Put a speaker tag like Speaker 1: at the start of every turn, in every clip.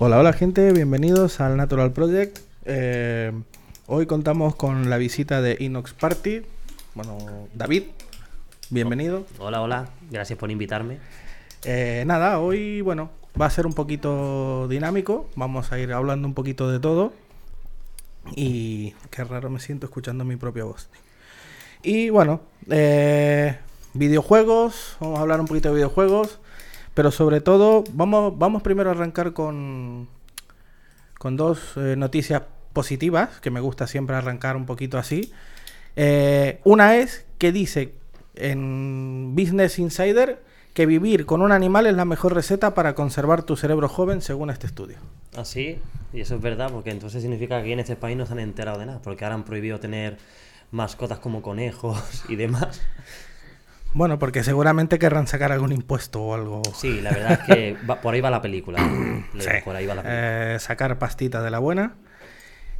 Speaker 1: Hola, hola gente, bienvenidos al Natural Project. Eh, hoy contamos con la visita de Inox Party. Bueno, David, bienvenido.
Speaker 2: Hola, hola, gracias por invitarme.
Speaker 1: Eh, nada, hoy, bueno, va a ser un poquito dinámico. Vamos a ir hablando un poquito de todo. Y qué raro me siento escuchando mi propia voz. Y bueno, eh, videojuegos, vamos a hablar un poquito de videojuegos. Pero sobre todo, vamos, vamos primero a arrancar con, con dos eh, noticias positivas, que me gusta siempre arrancar un poquito así. Eh, una es que dice en Business Insider que vivir con un animal es la mejor receta para conservar tu cerebro joven, según este estudio.
Speaker 2: Ah, y eso es verdad, porque entonces significa que aquí en este país no se han enterado de nada, porque ahora han prohibido tener mascotas como conejos y demás.
Speaker 1: Bueno, porque seguramente querrán sacar algún impuesto o algo.
Speaker 2: Sí, la verdad es que va- por ahí va la película.
Speaker 1: Sí.
Speaker 2: Por ahí va la película.
Speaker 1: Eh, sacar pastita de la buena.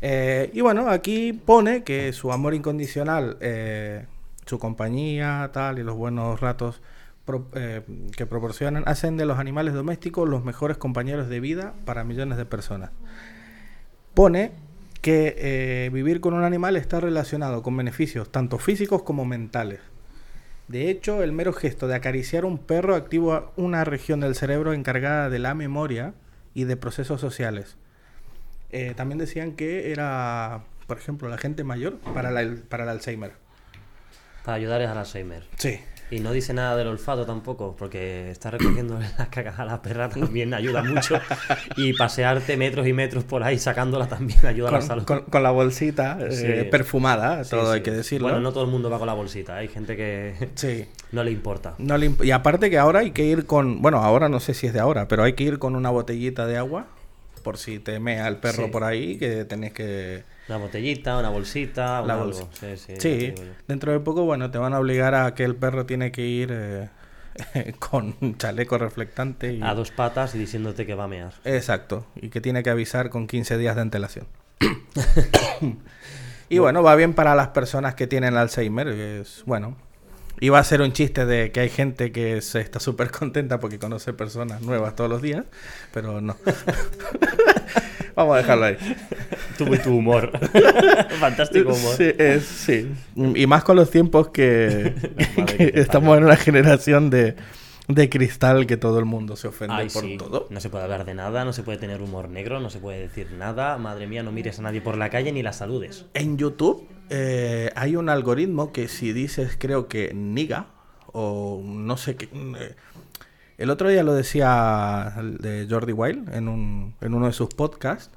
Speaker 1: Eh, y bueno, aquí pone que su amor incondicional, eh, su compañía, tal, y los buenos ratos pro- eh, que proporcionan, hacen de los animales domésticos los mejores compañeros de vida para millones de personas. Pone que vivir con un animal está relacionado con beneficios tanto físicos como mentales. De hecho, el mero gesto de acariciar un perro activa una región del cerebro encargada de la memoria y de procesos sociales. Eh, también decían que era, por ejemplo, la gente mayor para, la- para el Alzheimer.
Speaker 2: Para ayudarles al Alzheimer.
Speaker 1: Sí.
Speaker 2: Y no dice nada del olfato tampoco, porque estar recogiendo las cagas a la perra también ayuda mucho. Y pasearte metros y metros por ahí sacándola también ayuda a la
Speaker 1: Con,
Speaker 2: salud.
Speaker 1: con- con la bolsita eh,
Speaker 2: Sí.
Speaker 1: perfumada, todo
Speaker 2: sí.
Speaker 1: hay que decirlo.
Speaker 2: Bueno, no todo el mundo va con la bolsita, hay gente que
Speaker 1: Sí.
Speaker 2: no le importa.
Speaker 1: No le imp- y aparte que ahora hay que ir con, bueno, ahora no sé si es de ahora, pero hay que ir con una botellita de agua por si te mea el perro
Speaker 2: Sí.
Speaker 1: por ahí, que tenés que...
Speaker 2: Una botellita, una bolsita, un
Speaker 1: La
Speaker 2: algo. Sí,
Speaker 1: dentro de poco, bueno, te van a obligar a que el perro tiene que ir eh, con un chaleco reflectante. Y...
Speaker 2: A dos patas y diciéndote que va a mear.
Speaker 1: Exacto, y que tiene que avisar con 15 días de antelación. y bueno, va bien para las personas que tienen Alzheimer, que es bueno. Iba a ser un chiste de que hay gente que se está súper contenta porque conoce personas nuevas todos los días, pero no. Vamos a dejarlo ahí.
Speaker 2: Tuve tu humor. Fantástico humor.
Speaker 1: Sí, es- sí. Y más con los tiempos que, que estamos en una generación de, de cristal que todo el mundo se ofende
Speaker 2: Ay,
Speaker 1: por
Speaker 2: sí.
Speaker 1: todo.
Speaker 2: No se puede hablar de nada, no se puede tener humor negro, no se puede decir nada. Madre mía, no mires a nadie por la calle ni la saludes.
Speaker 1: En YouTube eh, hay un algoritmo que si dices, creo que niga, o no sé qué. eh, el otro día lo decía de Jordi Wild en, un, en uno de sus podcasts,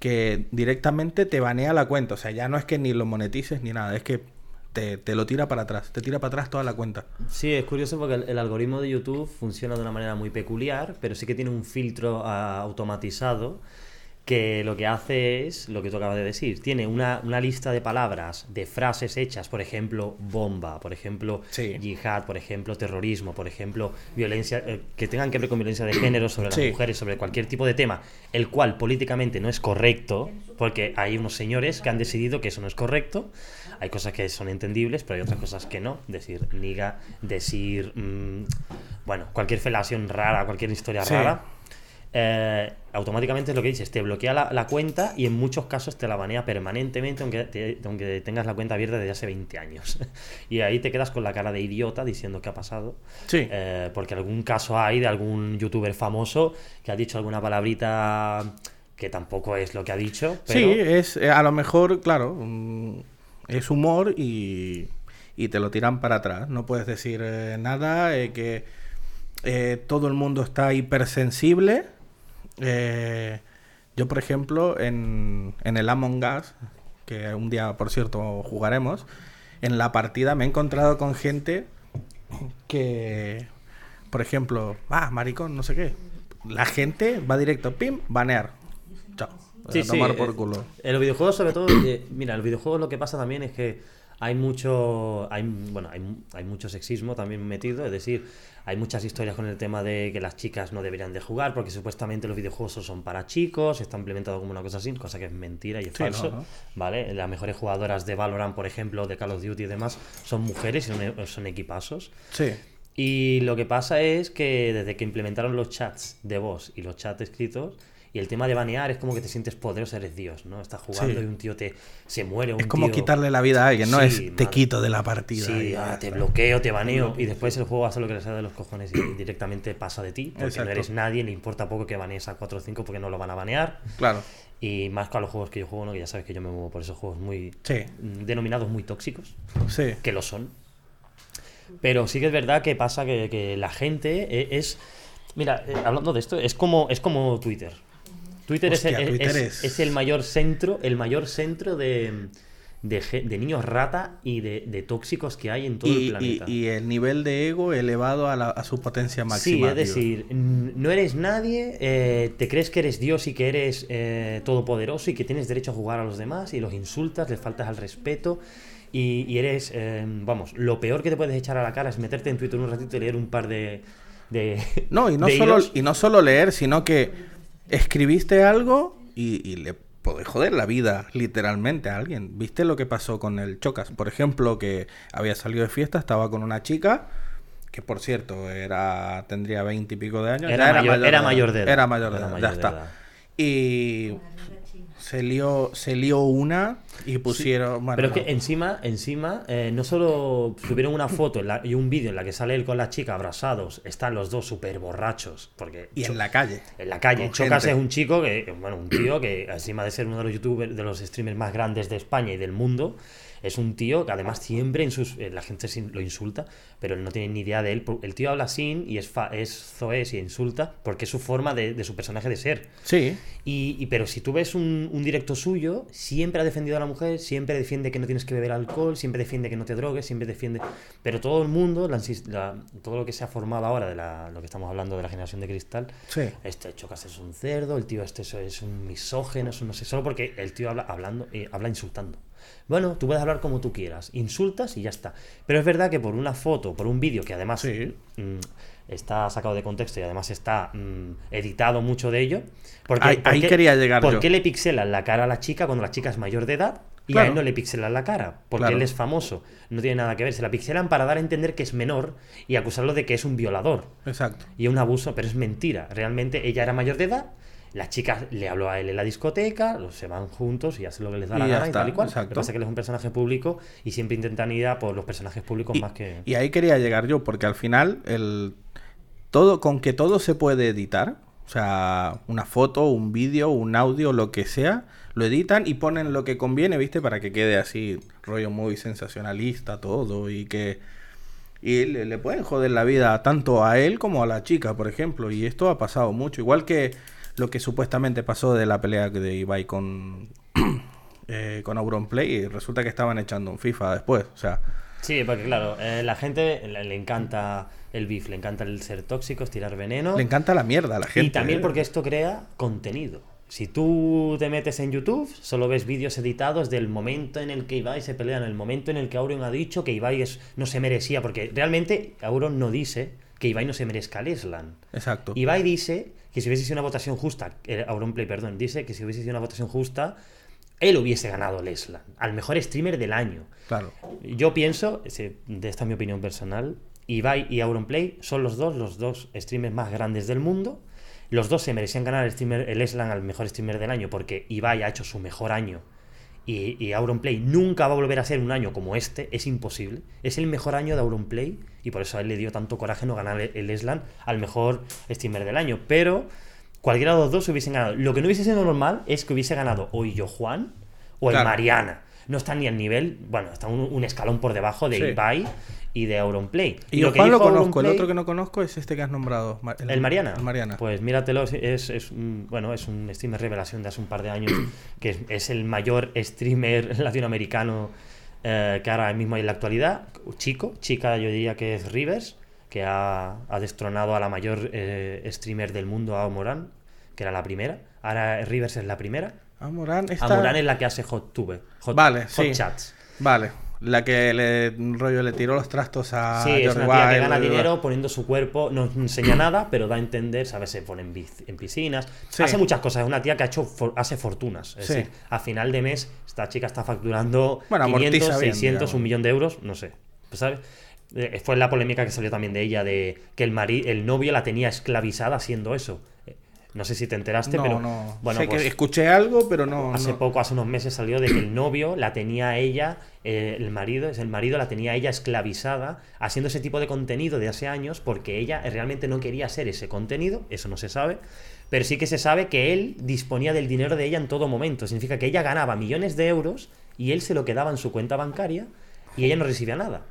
Speaker 1: que directamente te banea la cuenta. O sea, ya no es que ni lo monetices ni nada, es que te, te lo tira para atrás, te tira para atrás toda la cuenta.
Speaker 2: Sí, es curioso porque el, el algoritmo de YouTube funciona de una manera muy peculiar, pero sí que tiene un filtro ah, automatizado que lo que hace es lo que tú acabas de decir. Tiene una, una lista de palabras, de frases hechas, por ejemplo, bomba, por ejemplo,
Speaker 1: Sí.
Speaker 2: yihad, por ejemplo, terrorismo, por ejemplo, violencia, eh, que tengan que ver con violencia de género sobre las mujeres, sobre cualquier tipo de tema, el cual políticamente no es correcto, porque hay unos señores que han decidido que eso no es correcto. Hay cosas que son entendibles, pero hay otras cosas que no. Decir niga, decir. mm, bueno, cualquier felación rara, cualquier historia
Speaker 1: Sí.
Speaker 2: rara. Eh, automáticamente es lo que dices, te bloquea la, la cuenta y en muchos casos te la banea permanentemente, aunque, te- aunque tengas la cuenta abierta desde hace 20 años. y ahí te quedas con la cara de idiota diciendo qué ha pasado.
Speaker 1: Sí.
Speaker 2: Eh, porque algún caso hay de algún youtuber famoso que ha dicho alguna palabrita que tampoco es lo que ha dicho. Pero...
Speaker 1: Sí, es eh, a lo mejor, claro, mm, es humor y, y te lo tiran para atrás. No puedes decir eh, nada, que todo el mundo está hipersensible. Eh, yo, por ejemplo, en, en el Among Us, que un día, por cierto, jugaremos, en la partida me he encontrado con gente que, por ejemplo, ah, maricón, no sé qué. La gente va directo, pim, banear. Chao.
Speaker 2: Sí,
Speaker 1: a
Speaker 2: sí,
Speaker 1: tomar
Speaker 2: eh,
Speaker 1: por culo.
Speaker 2: En los videojuegos, sobre todo, eh, mira, en los videojuegos lo que pasa también es que hay mucho, hay, bueno, hay, hay mucho sexismo también metido, es decir, hay muchas historias con el tema de que las chicas no deberían de jugar porque supuestamente los videojuegos son para chicos, está implementado como una cosa así, cosa que es mentira y es
Speaker 1: Sí,
Speaker 2: falso,
Speaker 1: no, no.
Speaker 2: ¿vale? Las mejores jugadoras de Valorant, por ejemplo, de Call of Duty y demás, son mujeres y son, son equipazos.
Speaker 1: Sí.
Speaker 2: Y lo que pasa es que desde que implementaron los chats de voz y los chats escritos, y el tema de banear es como que te sientes poderoso, eres Dios, ¿no? Estás jugando
Speaker 1: Sí.
Speaker 2: y un tío te se muere. Un
Speaker 1: Es como
Speaker 2: tío-
Speaker 1: quitarle la vida a alguien, no
Speaker 2: Sí,
Speaker 1: es te quito de la partida.
Speaker 2: Sí, ah, te bloqueo, te baneo. Y después el juego hace lo que le sale de los cojones y directamente pasa de ti. Porque
Speaker 1: Exacto.
Speaker 2: no eres nadie, le importa poco que banees a 4 o 5 porque no lo van a banear.
Speaker 1: Claro,
Speaker 2: Y más con los juegos que yo juego, ¿no? que ya sabes que yo me muevo por esos juegos muy
Speaker 1: sí,
Speaker 2: denominados muy tóxicos,
Speaker 1: sí.
Speaker 2: que lo son. Pero sí que es verdad que pasa que, que la gente e- es... Mira, eh, hablando de esto, es como, es como Twitter. Twitter, es,
Speaker 1: Hostia,
Speaker 2: el,
Speaker 1: Twitter
Speaker 2: es-
Speaker 1: es-
Speaker 2: es el mayor centro, el mayor centro de, de, niños rata y de, de tóxicos que hay en todo el
Speaker 1: Y,
Speaker 2: planeta.
Speaker 1: y el nivel de ego elevado a, la- a su potencia
Speaker 2: Sí,
Speaker 1: máxima.
Speaker 2: es
Speaker 1: tío.
Speaker 2: decir, no eres nadie, eh, te crees que eres Dios y que eres eh, todopoderoso y que tienes derecho a jugar a los demás y los insultas, les faltas al respeto y, y eres, eh, vamos, lo peor que te puedes echar a la cara es meterte en Twitter un ratito y leer un par de... de
Speaker 1: No, y no,
Speaker 2: de
Speaker 1: solo,
Speaker 2: hilos.
Speaker 1: y no solo leer, sino que escribiste algo y, y le podés joder la vida literalmente a alguien. ¿Viste lo que pasó con el Chocas? Por ejemplo, que había salido de fiesta, estaba con una chica que por cierto era tendría veinte y pico de años.
Speaker 2: Era mayor- era mayor de edad.
Speaker 1: Era mayor de edad, ya está. Y se lió, se lió una y pusieron... bueno,
Speaker 2: Pero es
Speaker 1: no.
Speaker 2: que encima, encima, eh, no solo subieron una foto la- y un vídeo en la que sale él con la chica abrazados, están los dos súper borrachos, porque
Speaker 1: Y en la calle.
Speaker 2: En la calle. Chocas
Speaker 1: gente.
Speaker 2: es un chico que, bueno, un tío que, encima de ser uno de los youtubers, de los streamers más grandes de España y del mundo, es un tío que además siempre en sus, eh, la gente lo insulta, pero él no tiene ni idea de él. El tío habla sin y es, fa- es zoes y insulta porque es su forma de, de su personaje de ser.
Speaker 1: Sí,
Speaker 2: Y, y- pero si tú ves un, un directo suyo, siempre ha defendido a la mujer, siempre defiende que no tienes que beber alcohol, siempre defiende que no te drogues, siempre defiende. Pero todo el mundo, la todo lo que se ha formado ahora de la- lo que estamos hablando de la generación de cristal,
Speaker 1: sí.
Speaker 2: este Chocas es un cerdo, el tío este es- es un misógeno, es un no sé, solo porque el tío habla hablando, eh, habla insultando. Bueno, tú puedes hablar como tú quieras, insultas y ya está. Pero es verdad que por una foto, por un vídeo que además
Speaker 1: Sí.
Speaker 2: mm, está sacado de contexto y además está mm, editado mucho de ello. Porque,
Speaker 1: Ahí-
Speaker 2: ¿por
Speaker 1: ahí
Speaker 2: qué-
Speaker 1: quería llegar
Speaker 2: ¿Por qué le pixelan la cara a la chica cuando la chica es mayor de edad? Y a él no le pixelan la cara, porque
Speaker 1: Claro.
Speaker 2: él es famoso. No tiene nada que ver. Se la pixelan para dar a entender que es menor y acusarlo de que es un violador
Speaker 1: Exacto.
Speaker 2: y un abuso, pero es mentira. Realmente ella era mayor de edad, la chica le habló a él en la discoteca, los se van juntos y hacen lo que les da la
Speaker 1: Y
Speaker 2: gana y tal y cual. Lo
Speaker 1: exacto.
Speaker 2: que pasa es que él es un personaje público y siempre intentan ir a por los personajes públicos
Speaker 1: Y,
Speaker 2: más que.
Speaker 1: y ahí quería llegar yo, porque al final, el todo, con que todo se puede editar, o sea, una foto, un vídeo, un audio, lo que sea, lo editan y ponen lo que conviene, ¿viste? Para que quede así, rollo muy sensacionalista todo y que... Y le, le pueden joder la vida tanto a él como a la chica, por ejemplo. Y esto ha pasado mucho. Igual que lo que supuestamente pasó de la pelea de Ibai con, eh, con Auronplay. Y resulta que estaban echando un FIFA después. O sea,
Speaker 2: Sí, porque claro, eh, la gente le, le encanta el beef, le encanta el ser tóxicos, tirar veneno.
Speaker 1: le encanta la mierda a la gente.
Speaker 2: Y también porque esto crea contenido. Si tú te metes en YouTube, solo ves vídeos editados del momento en el que Ibai se pelea, en el momento en el que Auron ha dicho que Ibai es- no se merecía, porque realmente Auron no dice que Ibai no se merezca el Eslan.
Speaker 1: Exacto.
Speaker 2: Ibai dice que si hubiese sido una votación justa, eh, Auronplay, perdón, dice que si hubiese sido una votación justa, él hubiese ganado el Eslan, al mejor streamer del año.
Speaker 1: Claro.
Speaker 2: Yo pienso, de esta es mi opinión personal, Ibai y Auronplay son los dos, los dos streamers más grandes del mundo. Los dos se merecían ganar el, streamer, el Eslan al mejor streamer del año porque Ibai ha hecho su mejor año y, y Auronplay nunca va a volver a ser un año como este, es imposible. Es el mejor año de Auronplay y por eso a él le dio tanto coraje no ganar el, Eslan al mejor streamer del año. Pero cualquiera de los dos hubiesen ganado. Lo que no hubiese sido normal es que hubiese ganado o Illo Juan o el
Speaker 1: Claro.
Speaker 2: Mariana. No está ni al nivel, bueno, está un, un escalón por debajo de
Speaker 1: Sí.
Speaker 2: Ibai y de Auronplay.
Speaker 1: Y
Speaker 2: lo
Speaker 1: yo
Speaker 2: que
Speaker 1: lo conozco, el otro que no conozco es este que has nombrado.
Speaker 2: ¿El Mariana?
Speaker 1: El Mariana.
Speaker 2: Pues míratelo, es, es, es un, bueno, es un streamer revelación de hace un par de años, que es, es el mayor streamer latinoamericano eh, que ahora mismo hay en la actualidad. Chico, chica yo diría que es Rivers, que ha, ha destronado a la mayor eh, streamer del mundo, a Morán, que era la primera. Ahora Rivers es la primera.
Speaker 1: Ah, Morán está...
Speaker 2: Es la que hace Hot Tube, Hot,
Speaker 1: Vale,
Speaker 2: hot
Speaker 1: sí.
Speaker 2: Chats.
Speaker 1: Vale. La que le rollo le tiró los trastos a
Speaker 2: Sí, es una tía que gana dinero poniendo su cuerpo, no enseña nada, pero da a entender, ¿sabes? Se pone en, en piscinas,
Speaker 1: Sí.
Speaker 2: hace muchas cosas, es una tía que ha hecho for- hace fortunas. Es
Speaker 1: Sí.
Speaker 2: decir, a final de mes, esta chica está facturando
Speaker 1: Bueno, amortiza
Speaker 2: 500,
Speaker 1: bien,
Speaker 2: 600,
Speaker 1: digamos.
Speaker 2: un millón de euros, no sé, ¿sabes? eh, fue la polémica que salió también de ella, de que el, mari el novio la tenía esclavizada haciendo eso. No sé si te enteraste,
Speaker 1: No,
Speaker 2: pero.
Speaker 1: no.
Speaker 2: Bueno,
Speaker 1: sé
Speaker 2: pues,
Speaker 1: que escuché algo, pero no.
Speaker 2: Hace
Speaker 1: no.
Speaker 2: poco, hace unos meses salió de que el novio la tenía a ella, eh, el marido, es el marido la tenía ella esclavizada, haciendo ese tipo de contenido de hace años, porque ella realmente no quería hacer ese contenido, eso no se sabe, pero sí que se sabe que él disponía del dinero de ella en todo momento. Significa que ella ganaba millones de euros y él se lo quedaba en su cuenta bancaria y ella no recibía nada.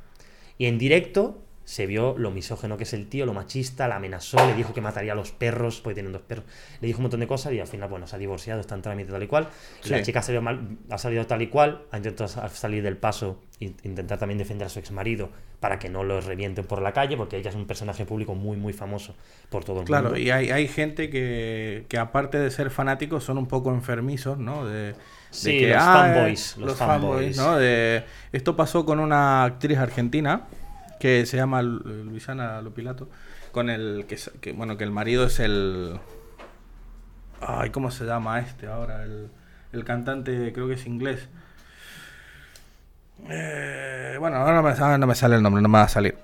Speaker 2: Y en directo se vio lo misógeno que es el tío, lo machista, la amenazó, le dijo que mataría a los perros, porque tienen dos perros, le dijo un montón de cosas y al final, bueno, se ha divorciado, está en trámite tal y cual.
Speaker 1: Sí.
Speaker 2: La chica salió mal, ha salido tal y cual, ha intentado sa- salir del paso e intentar también defender a su exmarido para que no lo revienten por la calle, porque ella es un personaje público muy, muy famoso por todo el
Speaker 1: Claro,
Speaker 2: mundo.
Speaker 1: y hay, hay gente que, que aparte de ser fanáticos son un poco enfermizos, ¿no? De, de
Speaker 2: Sí,
Speaker 1: que,
Speaker 2: los
Speaker 1: ah,
Speaker 2: fanboys,
Speaker 1: eh,
Speaker 2: los
Speaker 1: los fanboys,
Speaker 2: fanboys.
Speaker 1: ¿no? De, esto pasó con una actriz argentina que se llama Lu- Luisana Lopilato, con el que, bueno, que el marido es el ay, ¿cómo se llama este ahora? El, el cantante, creo que es inglés. Eh, bueno, ahora no me, ahora no me sale el nombre, no me va a salir.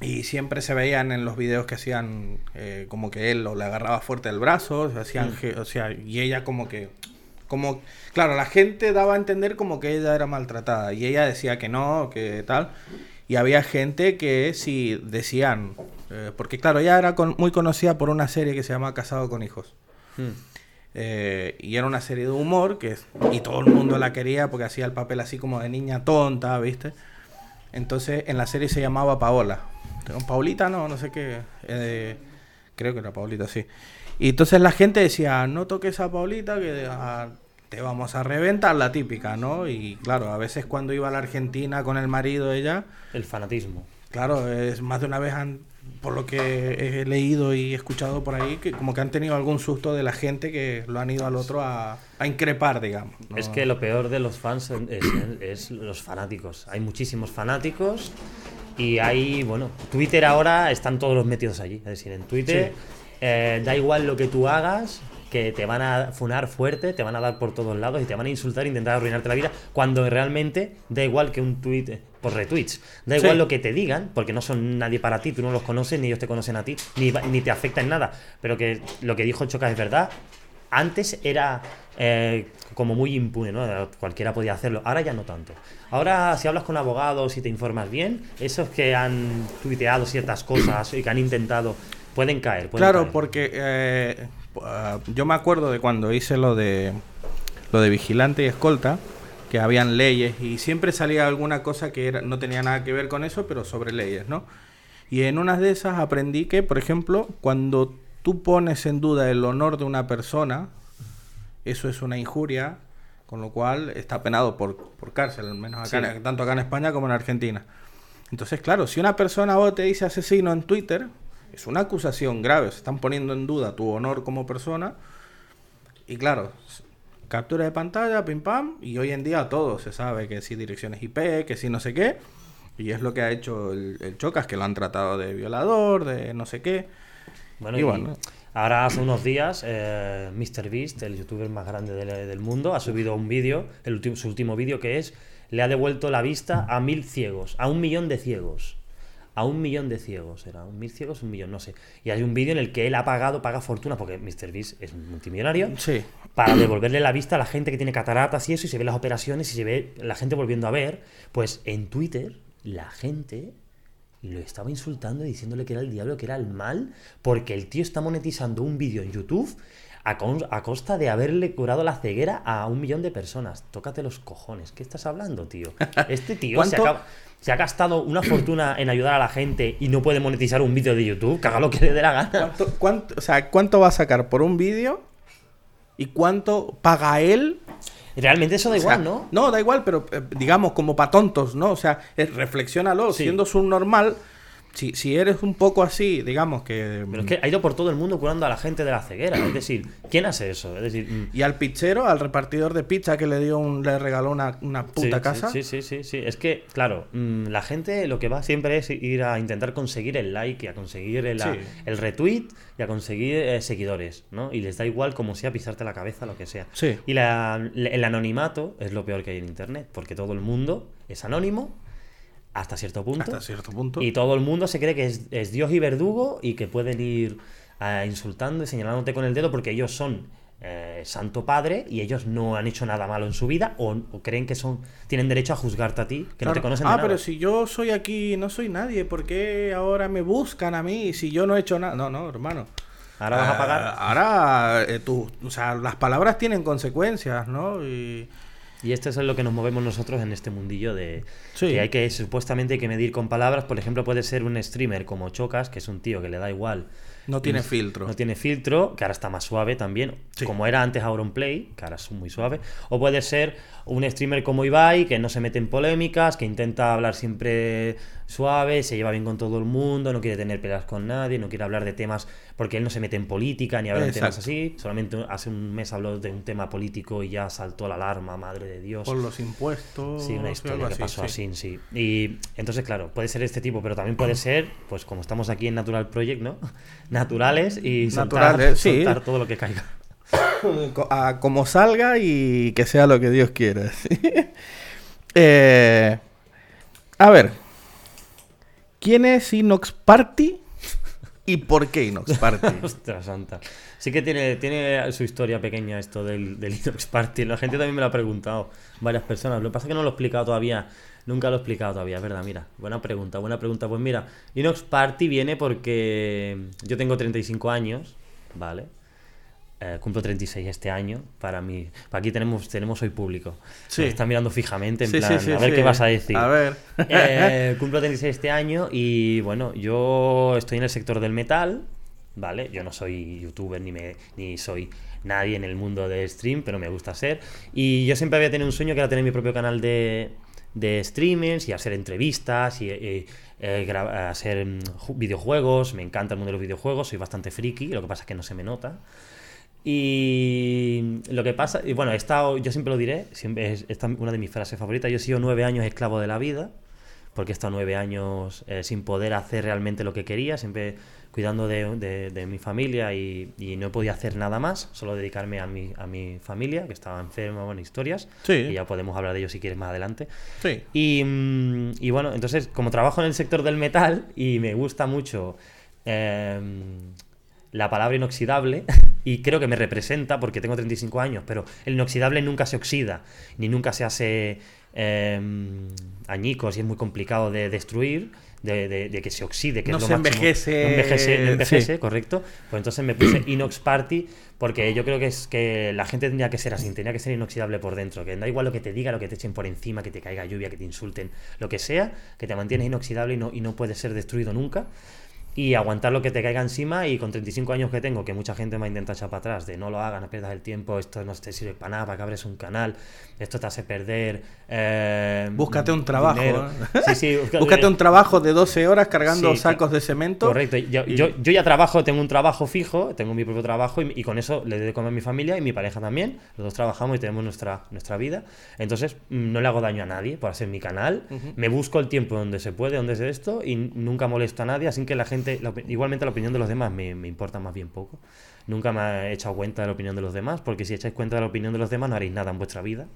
Speaker 1: Y siempre se veían en los videos que hacían eh, como que él o le agarraba fuerte el brazo, se hacían,
Speaker 2: Mm.
Speaker 1: o sea, y ella como que, como, claro, la gente daba a entender como que ella era maltratada y ella decía que no, que tal. Y había gente que sí decían, eh, porque claro, ella era con- muy conocida por una serie que se llama Casado con Hijos.
Speaker 2: Hmm.
Speaker 1: Eh, y era una serie de humor que y todo el mundo la quería porque hacía el papel así como de niña tonta, ¿viste? Entonces en la serie se llamaba Paola. Paulita no, no sé qué. eh, creo que era Paulita, sí. Y entonces la gente decía, no toques a Paulita que ah, te vamos a reventar la típica, ¿no? Y claro, a veces cuando iba a la Argentina con el marido ella,
Speaker 2: El fanatismo.
Speaker 1: claro, es más de una vez han, por lo que he leído y escuchado por ahí, que como que han tenido algún susto de la gente que lo han ido al otro a, a increpar, digamos. ¿no?
Speaker 2: Es que lo peor de los fans es, es los fanáticos. Hay muchísimos fanáticos y hay, bueno, Twitter ahora están todos los metidos allí. Es decir, en Twitter eh, da igual lo que tú hagas, que te van a funar fuerte, te van a dar por todos lados y te van a insultar e intentar arruinarte la vida, cuando realmente da igual que un tweet por retweets. Da igual
Speaker 1: Sí.
Speaker 2: lo que te digan, porque no son nadie para ti, tú no los conoces, ni ellos te conocen a ti, ni, te afecta en nada. Pero que lo que dijo Choca es verdad. Antes era eh, como muy impune, ¿no? Cualquiera podía hacerlo. Ahora ya no tanto. Ahora, si hablas con abogados y te informas bien, esos que han tuiteado ciertas cosas y que han intentado, pueden caer. pueden
Speaker 1: Claro,
Speaker 2: caer.
Speaker 1: porque eh, ah, yo me acuerdo de cuando hice lo de lo de vigilante y escolta, que habían leyes y siempre salía alguna cosa que era, no tenía nada que ver con eso, pero sobre leyes, ¿no? Y en unas de esas aprendí que, por ejemplo, cuando tú pones en duda el honor de una persona, eso es una injuria, con lo cual está penado por, por cárcel, al menos acá,
Speaker 2: Sí.
Speaker 1: tanto acá en España como en Argentina. Entonces, claro, si una persona vos te dice asesino en Twitter, es una acusación grave, se están poniendo en duda tu honor como persona. Y claro, captura de pantalla, pim pam, y hoy en día todo se sabe que si direcciones IP, que si no sé qué. Y es lo que ha hecho el, el Chocas, que lo han tratado de violador, de no sé qué.
Speaker 2: Bueno,
Speaker 1: Y
Speaker 2: y
Speaker 1: bueno.
Speaker 2: ahora hace unos días, eh, MrBeast, el youtuber más grande del, del mundo, ha subido un vídeo, su último vídeo que es, le ha devuelto la vista a mil ciegos, a un millón de ciegos. A un millón de ciegos, era un mil ciegos, un millón, no sé. Y hay un vídeo en el que él ha pagado, paga fortuna, porque MrBeast es un multimillonario,
Speaker 1: Sí,
Speaker 2: para devolverle la vista a la gente que tiene cataratas y eso, y se ve las operaciones y se ve la gente volviendo a ver, pues en Twitter la gente lo estaba insultando y diciéndole que era el diablo, que era el mal, porque el tío está monetizando un vídeo en YouTube a, con- a costa de haberle curado la ceguera a un millón de personas. Tócate los cojones, ¿qué estás hablando, tío? Este tío se,
Speaker 1: ¿Cuánto?
Speaker 2: acaba- se ha gastado una fortuna en ayudar a la gente y no puede monetizar un vídeo de YouTube, haga lo que le dé la gana.
Speaker 1: ¿Cuánto, cuánto, o sea, ¿cuánto va a sacar por un vídeo? ¿Y cuánto paga él?
Speaker 2: Realmente eso da
Speaker 1: O sea,
Speaker 2: igual, ¿no?
Speaker 1: No, da igual, pero eh, digamos como para tontos, ¿no? O sea, eh, reflexiónalo,
Speaker 2: Sí.
Speaker 1: siendo subnormal, si, si eres un poco así, digamos que...
Speaker 2: Pero es que ha ido por todo el mundo curando a la gente de la ceguera. Es decir, ¿quién hace eso? Es decir, mm,
Speaker 1: Y al pizzero, al repartidor de pizza que le dio un, le regaló una, una puta
Speaker 2: sí,
Speaker 1: casa.
Speaker 2: Sí, sí, sí, sí. Es que, claro, mm, la gente lo que va siempre es ir a intentar conseguir el like y a conseguir el,
Speaker 1: Sí.
Speaker 2: el retweet y a conseguir eh, seguidores, ¿no? Y les da igual como sea pisarte la cabeza, lo que sea.
Speaker 1: Sí.
Speaker 2: Y la- el anonimato es lo peor que hay en internet, porque todo el mundo es anónimo. Hasta cierto punto.
Speaker 1: Hasta cierto punto.
Speaker 2: Y todo el mundo se cree que es, es Dios y verdugo y que pueden ir eh, insultando y señalándote con el dedo porque ellos son eh, Santo Padre y ellos no han hecho nada malo en su vida o, o creen que son tienen derecho a juzgarte a ti, que no te conocen de
Speaker 1: ah,
Speaker 2: nada.
Speaker 1: pero si yo soy aquí, no soy nadie, ¿por qué ahora me buscan a mí si yo no he hecho nada? No, no, hermano.
Speaker 2: Ahora vas a
Speaker 1: Ah,
Speaker 2: pagar.
Speaker 1: Ahora, eh, tú, o sea, las palabras tienen consecuencias, ¿no? Y,
Speaker 2: Y esto es en lo que nos movemos nosotros en este mundillo de
Speaker 1: Sí.
Speaker 2: que hay que supuestamente hay que medir con palabras. Por ejemplo, puede ser un streamer como Chocas, que es un tío que le da igual.
Speaker 1: no tiene filtro.
Speaker 2: No tiene filtro, que ahora está más suave también,
Speaker 1: Sí.
Speaker 2: como era antes Auronplay, que ahora es muy suave. O puede ser un streamer como Ibai, que no se mete en polémicas, que intenta hablar siempre suave, se lleva bien con todo el mundo, no quiere tener peleas con nadie, no quiere hablar de temas, porque él no se mete en política ni habla de temas así. Solamente hace un mes habló de un tema político y ya saltó la alarma, madre de Dios.
Speaker 1: Por los impuestos.
Speaker 2: Sí, una historia que
Speaker 1: así,
Speaker 2: pasó
Speaker 1: sí.
Speaker 2: así, sí. Y entonces, claro, puede ser este tipo, pero también puede ser, pues como estamos aquí en Natural Project, ¿no? Naturales y soltar,
Speaker 1: Naturales, sí.
Speaker 2: soltar todo lo que caiga.
Speaker 1: A como salga y que sea lo que Dios quiera. Eh, a ver. ¿Quién es Inox Party? ¿Y por qué Inox Party?
Speaker 2: Ostras santa. Sí que tiene, tiene su historia pequeña esto del, del Linux Party. La gente también me lo ha preguntado, varias personas. Lo que pasa es que no lo he explicado todavía. Nunca lo he explicado todavía, es verdad, mira. Buena pregunta, buena pregunta. Pues mira, Inox Party viene porque yo tengo 35 años, ¿vale? Eh, cumplo 36 este año. Para mí, aquí tenemos, tenemos hoy público.
Speaker 1: Sí.
Speaker 2: Me está mirando fijamente, en
Speaker 1: Sí,
Speaker 2: plan,
Speaker 1: sí,
Speaker 2: a ver qué vas a decir.
Speaker 1: A ver.
Speaker 2: Eh, cumplo 36 este año y bueno, yo estoy en el sector del metal, ¿vale? Yo no soy youtuber ni, me, ni soy nadie en el mundo del stream, pero me gusta ser. Y yo siempre había tenido un sueño que era tener mi propio canal de, de streamers y hacer entrevistas y, y, eh, hacer mm, ju- videojuegos. Me encanta el mundo de los videojuegos, soy bastante friki, lo que pasa es que no se me nota. Y lo que pasa, y bueno, he estado, yo siempre lo diré, siempre es esta es una de mis frases favoritas. Yo he sido nueve años esclavo de la vida, porque he estado nueve años eh, sin poder hacer realmente lo que quería, siempre cuidando de, de- de mi familia y, y no podía hacer nada más, solo dedicarme a mi, a mi familia, que estaba enferma, bueno, historias.
Speaker 1: Sí.
Speaker 2: Y ya podemos hablar de ello si quieres más adelante.
Speaker 1: Sí.
Speaker 2: Y, mm, y bueno, entonces, como trabajo en el sector del metal y me gusta mucho em, la palabra inoxidable, y creo que me representa porque tengo 35 años, pero el inoxidable nunca se oxida, ni nunca se hace em, añicos y es muy complicado de destruir. De, de- de que se oxide, que
Speaker 1: No
Speaker 2: es lo
Speaker 1: se
Speaker 2: máximo.
Speaker 1: envejece,
Speaker 2: No envejece, no envejece,
Speaker 1: sí.
Speaker 2: correcto. Pues entonces me puse Inox Party porque yo creo que es que la gente tendría que ser así, tendría que ser inoxidable por dentro, que da igual lo que te diga, lo que te echen por encima, que te caiga lluvia, que te insulten, lo que sea, que te mantienes inoxidable y no, y no puedes ser destruido nunca. Y aguantar lo que te caiga encima y con 35 años que tengo, que mucha gente me ha intentado echar para atrás, de no lo hagas, no pierdas el tiempo, esto no te sirve para nada, para que abres un canal, esto te hace perder... eh,
Speaker 1: Búscate un trabajo. ¿eh?
Speaker 2: Sí, sí,
Speaker 1: Búscate un trabajo de 12 horas cargando
Speaker 2: Sí,
Speaker 1: sacos de cemento.
Speaker 2: Correcto. Yo,
Speaker 1: y-
Speaker 2: yo, yo ya trabajo, tengo un trabajo fijo, tengo mi propio trabajo y, y con eso le doy de comer a mi familia y mi pareja también. Los dos trabajamos y tenemos nuestra, nuestra vida. Entonces mm, no le hago daño a nadie por hacer mi canal. Me busco el tiempo donde se puede, donde es esto y nunca molesto a nadie. Así que la gente, la igualmente la opinión de los demás me, me importa más bien poco. Nunca me he echado cuenta de la opinión de los demás porque si echáis cuenta de la opinión de los demás no haréis nada en vuestra vida.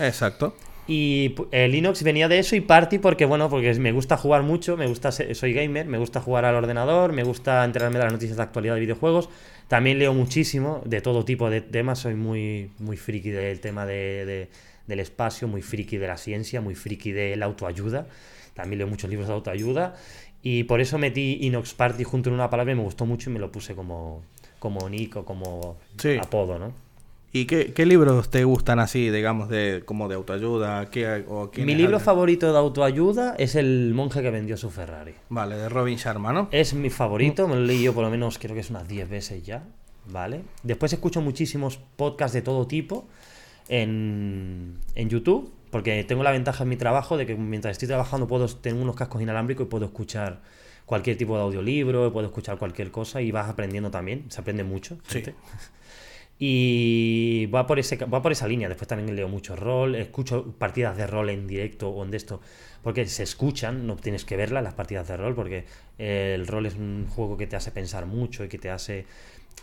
Speaker 1: Exacto.
Speaker 2: Y el Linux venía de eso y Party porque, bueno, porque me gusta jugar mucho, me gusta ser- soy gamer, me gusta jugar al ordenador, me gusta enterarme de las noticias de actualidad de videojuegos. También leo muchísimo de todo tipo de temas, soy muy, muy friki del tema de, de- del espacio, muy friki de la ciencia, muy friki de la autoayuda. También leo muchos libros de autoayuda. Y por eso metí Inox Party junto en una palabra y me gustó mucho y me lo puse como, como nick como
Speaker 1: Sí.
Speaker 2: apodo, ¿no?
Speaker 1: ¿Y qué, qué libros te gustan así, digamos, de como de autoayuda? ¿Qué, o
Speaker 2: Mi libro
Speaker 1: hablan?
Speaker 2: favorito de autoayuda es El monje que vendió su Ferrari.
Speaker 1: Vale, de Robin Sharma, ¿no?
Speaker 2: Es mi favorito, me lo leí yo por lo menos creo que es unas 10 veces ya, ¿vale? Después escucho muchísimos podcasts de todo tipo en, en YouTube, porque tengo la ventaja en mi trabajo de que mientras estoy trabajando puedo tener unos cascos inalámbricos y puedo escuchar cualquier tipo de audiolibro, puedo escuchar cualquier cosa y vas aprendiendo también, se aprende mucho.
Speaker 1: Sí.
Speaker 2: Y va por, ese, va por esa línea. Después también leo mucho rol, escucho partidas de rol en directo o en de esto, porque se escuchan, no tienes que verlas las partidas de rol, porque el rol es un juego que te hace pensar mucho y que te hace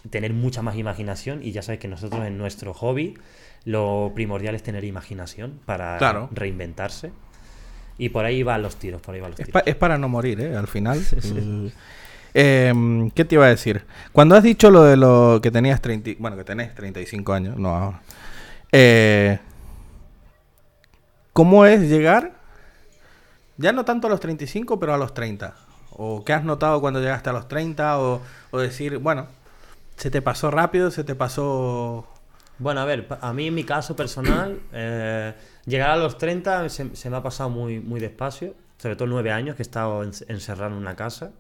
Speaker 2: tener mucha más imaginación. Y ya sabes que nosotros en nuestro hobby lo primordial es tener imaginación para
Speaker 1: Claro.
Speaker 2: reinventarse. Y por ahí van los tiros, por ahí van los
Speaker 1: Es,
Speaker 2: tiros.
Speaker 1: pa- es para no morir, ¿eh? Al final. Em, ¿Qué te iba a decir? Cuando has dicho lo de lo que tenías 30, y- bueno, que tenés 35 años, no ahora. Eh, ¿Cómo es llegar? Ya no tanto a los 35, pero a los 30. ¿O qué has notado cuando llegaste a los 30? O, o decir, bueno, se te pasó rápido, se te pasó...
Speaker 2: Bueno, a ver, a mí en mi caso personal, eh, llegar a los 30 se, me ha pasado muy, muy despacio, sobre todo nueve años que he estado en- encerrado en una casa,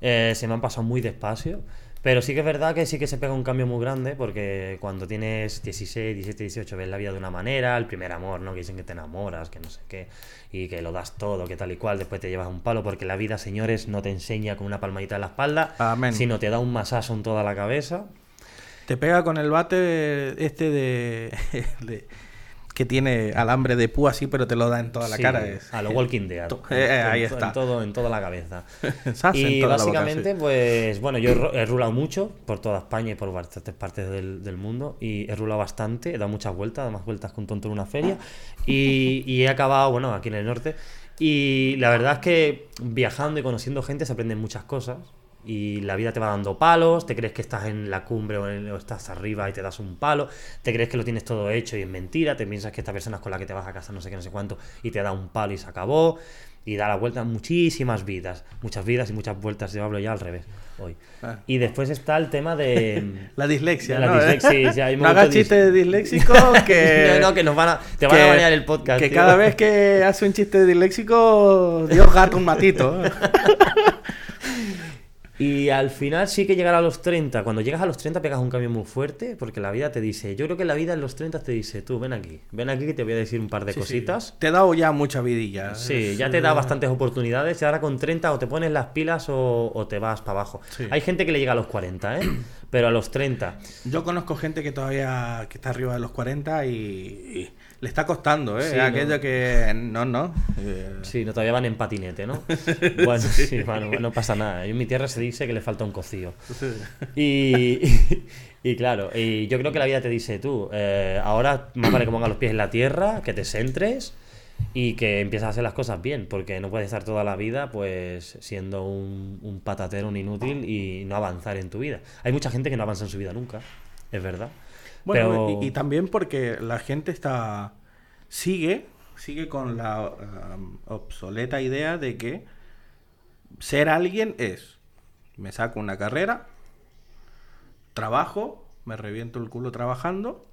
Speaker 2: Eh, se me han pasado muy despacio, pero sí que es verdad que sí que se pega un cambio muy grande porque cuando tienes 16, 17, 18 ves la vida de una manera, el primer amor, ¿no? Que dicen que te enamoras, que no sé qué, y que lo das todo, que tal y cual, después te llevas un palo porque la vida, señores, no te enseña con una palmadita en la espalda,
Speaker 1: Amén.
Speaker 2: sino te da un masazo en toda la cabeza.
Speaker 1: Te pega con el bate este de, de- que tiene alambre de púa así, pero te lo da en toda la
Speaker 2: Sí,
Speaker 1: cara. Es,
Speaker 2: a lo Walking Dead.
Speaker 1: eh, eh, ahí
Speaker 2: En
Speaker 1: está.
Speaker 2: En, todo, en toda la cabeza. Y
Speaker 1: boca,
Speaker 2: básicamente,
Speaker 1: sí.
Speaker 2: pues bueno, yo he ru- he rulado mucho por toda España y por bastantes partes del, del mundo. Y he rulado bastante, he dado muchas vueltas, más vueltas con tonto en una feria. Y, y he acabado, bueno, aquí en el norte. Y la verdad es que viajando y conociendo gente se aprenden muchas cosas. Y la vida te va dando palos, te crees que estás en la cumbre o, en- o estás arriba y te das un palo, te crees que lo tienes todo hecho y es mentira, te piensas que esta persona es con la que te vas a casar no sé qué, no sé cuánto, y te da un palo y se acabó, y da la vuelta a muchísimas vidas, muchas vidas y muchas vueltas, yo hablo ya al revés hoy.
Speaker 1: Ah.
Speaker 2: Y después está el tema de...
Speaker 1: La dislexia,
Speaker 2: La
Speaker 1: ¿no?
Speaker 2: dislexia,
Speaker 1: no hagas
Speaker 2: dis-
Speaker 1: chistes disléxicos que...
Speaker 2: no, no, que nos van a, te van a banear el podcast.
Speaker 1: Que
Speaker 2: tío.
Speaker 1: cada vez que hace un chiste disléxico, Dios gato un matito.
Speaker 2: Y al final sí que llegar a los 30. Cuando llegas a los 30 pegas un cambio muy fuerte porque la vida te dice, yo creo que la vida en los 30 te dice, tú ven aquí, ven aquí que te voy a decir un par de
Speaker 1: Sí, sí.
Speaker 2: cositas.
Speaker 1: Te he dado ya mucha vidilla.
Speaker 2: Sí,
Speaker 1: Es-
Speaker 2: ya te da bastantes oportunidades y ahora con 30 o te pones las pilas o, o te vas para abajo.
Speaker 1: Sí.
Speaker 2: Hay gente que le llega a los 40, ¿eh? Pero a los 30.
Speaker 1: Yo conozco gente que todavía que está arriba de los 40 y, y le está costando, ¿eh?
Speaker 2: Sí,
Speaker 1: Aquello
Speaker 2: ¿no?
Speaker 1: que... No, no. eh,
Speaker 2: Sí, no, todavía van en patinete, ¿no? Bueno, sí, bueno, no pasa nada. En mi tierra se dice que le falta un cocido. Y, y claro, y yo creo que la vida te dice tú, eh, ahora más vale que pongas los pies en la tierra, que te centres y que empieces a hacer las cosas bien, porque no puedes estar toda la vida pues siendo un, un patatero, un inútil y no avanzar en tu vida. Hay mucha gente que no avanza en su vida nunca, es verdad.
Speaker 1: Bueno,
Speaker 2: Pero-
Speaker 1: y, y también porque la gente está sigue sigue con la um, obsoleta idea de que ser alguien es me saco una carrera, trabajo, me reviento el culo trabajando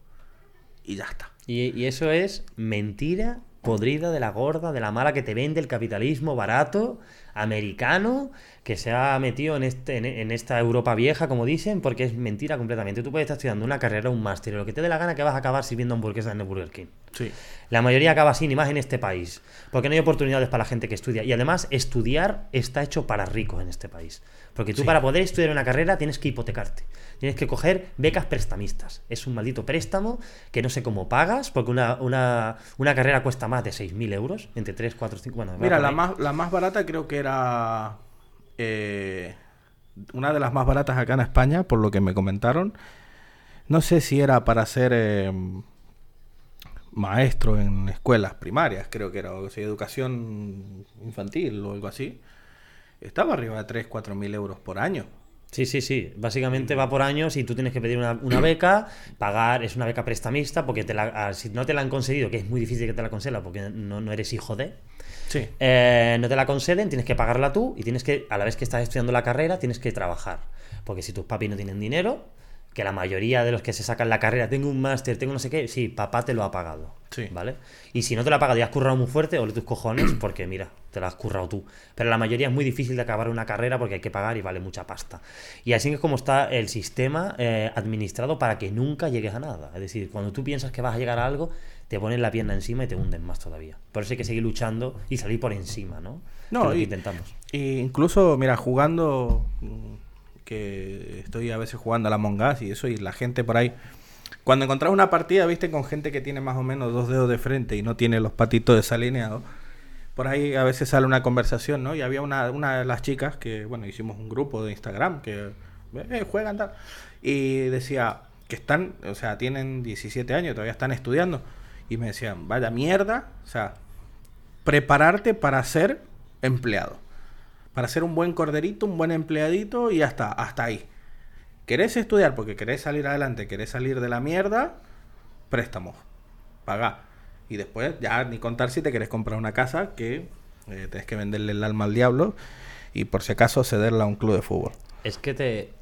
Speaker 1: y ya está.
Speaker 2: Y, y eso es mentira podrida de la gorda, de la mala que te vende el capitalismo barato, americano, que se ha metido en, este, en, en esta Europa vieja, como dicen, porque es mentira completamente. Tú puedes estar estudiando una carrera, un máster, lo que te dé la gana que vas a acabar sirviendo hamburguesas en el Burger King.
Speaker 1: Sí.
Speaker 2: La mayoría acaba así, ni más en este país, porque no hay oportunidades para la gente que estudia. Y además, estudiar está hecho para ricos en este país. Porque tú
Speaker 1: Sí.
Speaker 2: para poder estudiar una carrera tienes que hipotecarte. Tienes que coger becas prestamistas. Es un maldito préstamo que no sé cómo pagas, porque una, una, una carrera cuesta más de 6.000 euros, entre 3, 4, 5... Bueno, va
Speaker 1: Mira, la más, la más barata creo que era eh, una de las más baratas acá en España, por lo que me comentaron. No sé si era para ser eh, maestro en escuelas primarias, creo que era, o sea, educación infantil o algo así. Estaba arriba de 3, 4 mil euros por año.
Speaker 2: Sí, sí, sí. Básicamente va por años y tú tienes que pedir una, una beca, pagar, es una beca prestamista, porque te la, ah, si no te la han concedido, que es muy difícil que te la conceda porque no, no eres hijo de,
Speaker 1: Sí.
Speaker 2: eh, no te la conceden, tienes que pagarla tú y tienes que, a la vez que estás estudiando la carrera, tienes que trabajar. Porque si tus papis no tienen dinero, que la mayoría de los que se sacan la carrera, tengo un máster, tengo no sé qué, sí, papá te lo ha pagado.
Speaker 1: Sí.
Speaker 2: ¿Vale? Y si no te lo ha pagado y has currado muy fuerte, ole tus cojones, porque mira, te lo has currado tú. Pero la mayoría es muy difícil de acabar una carrera porque hay que pagar y vale mucha pasta. Y así es como está el sistema eh, administrado para que nunca llegues a nada. Es decir, cuando tú piensas que vas a llegar a algo, te ponen la pierna encima y te hunden más todavía. Por eso hay que seguir luchando y salir por encima, ¿no?
Speaker 1: No,
Speaker 2: lo que
Speaker 1: y-
Speaker 2: intentamos.
Speaker 1: Y incluso, mira, jugando, mm, estoy a veces jugando a la Among Us y eso, y la gente por ahí, cuando encontrás una partida, viste, con gente que tiene más o menos dos dedos de frente y no tiene los patitos desalineados, por ahí a veces sale una conversación, ¿no? Y había una, una de las chicas que, bueno, hicimos un grupo de Instagram que eh, juegan tal, y decía que están, o sea, tienen 17 años, todavía están estudiando, y me decían, vaya mierda, o sea, prepararte para ser empleado. Para ser un buen corderito, un buen empleadito y hasta, hasta ahí. ¿Querés estudiar porque querés salir adelante, querés salir de la mierda? Préstamos. Pagá. Y después ya ni contar si te querés comprar una casa que eh, tenés que venderle el alma al diablo y por si acaso cederla a un club de fútbol.
Speaker 2: Es que te,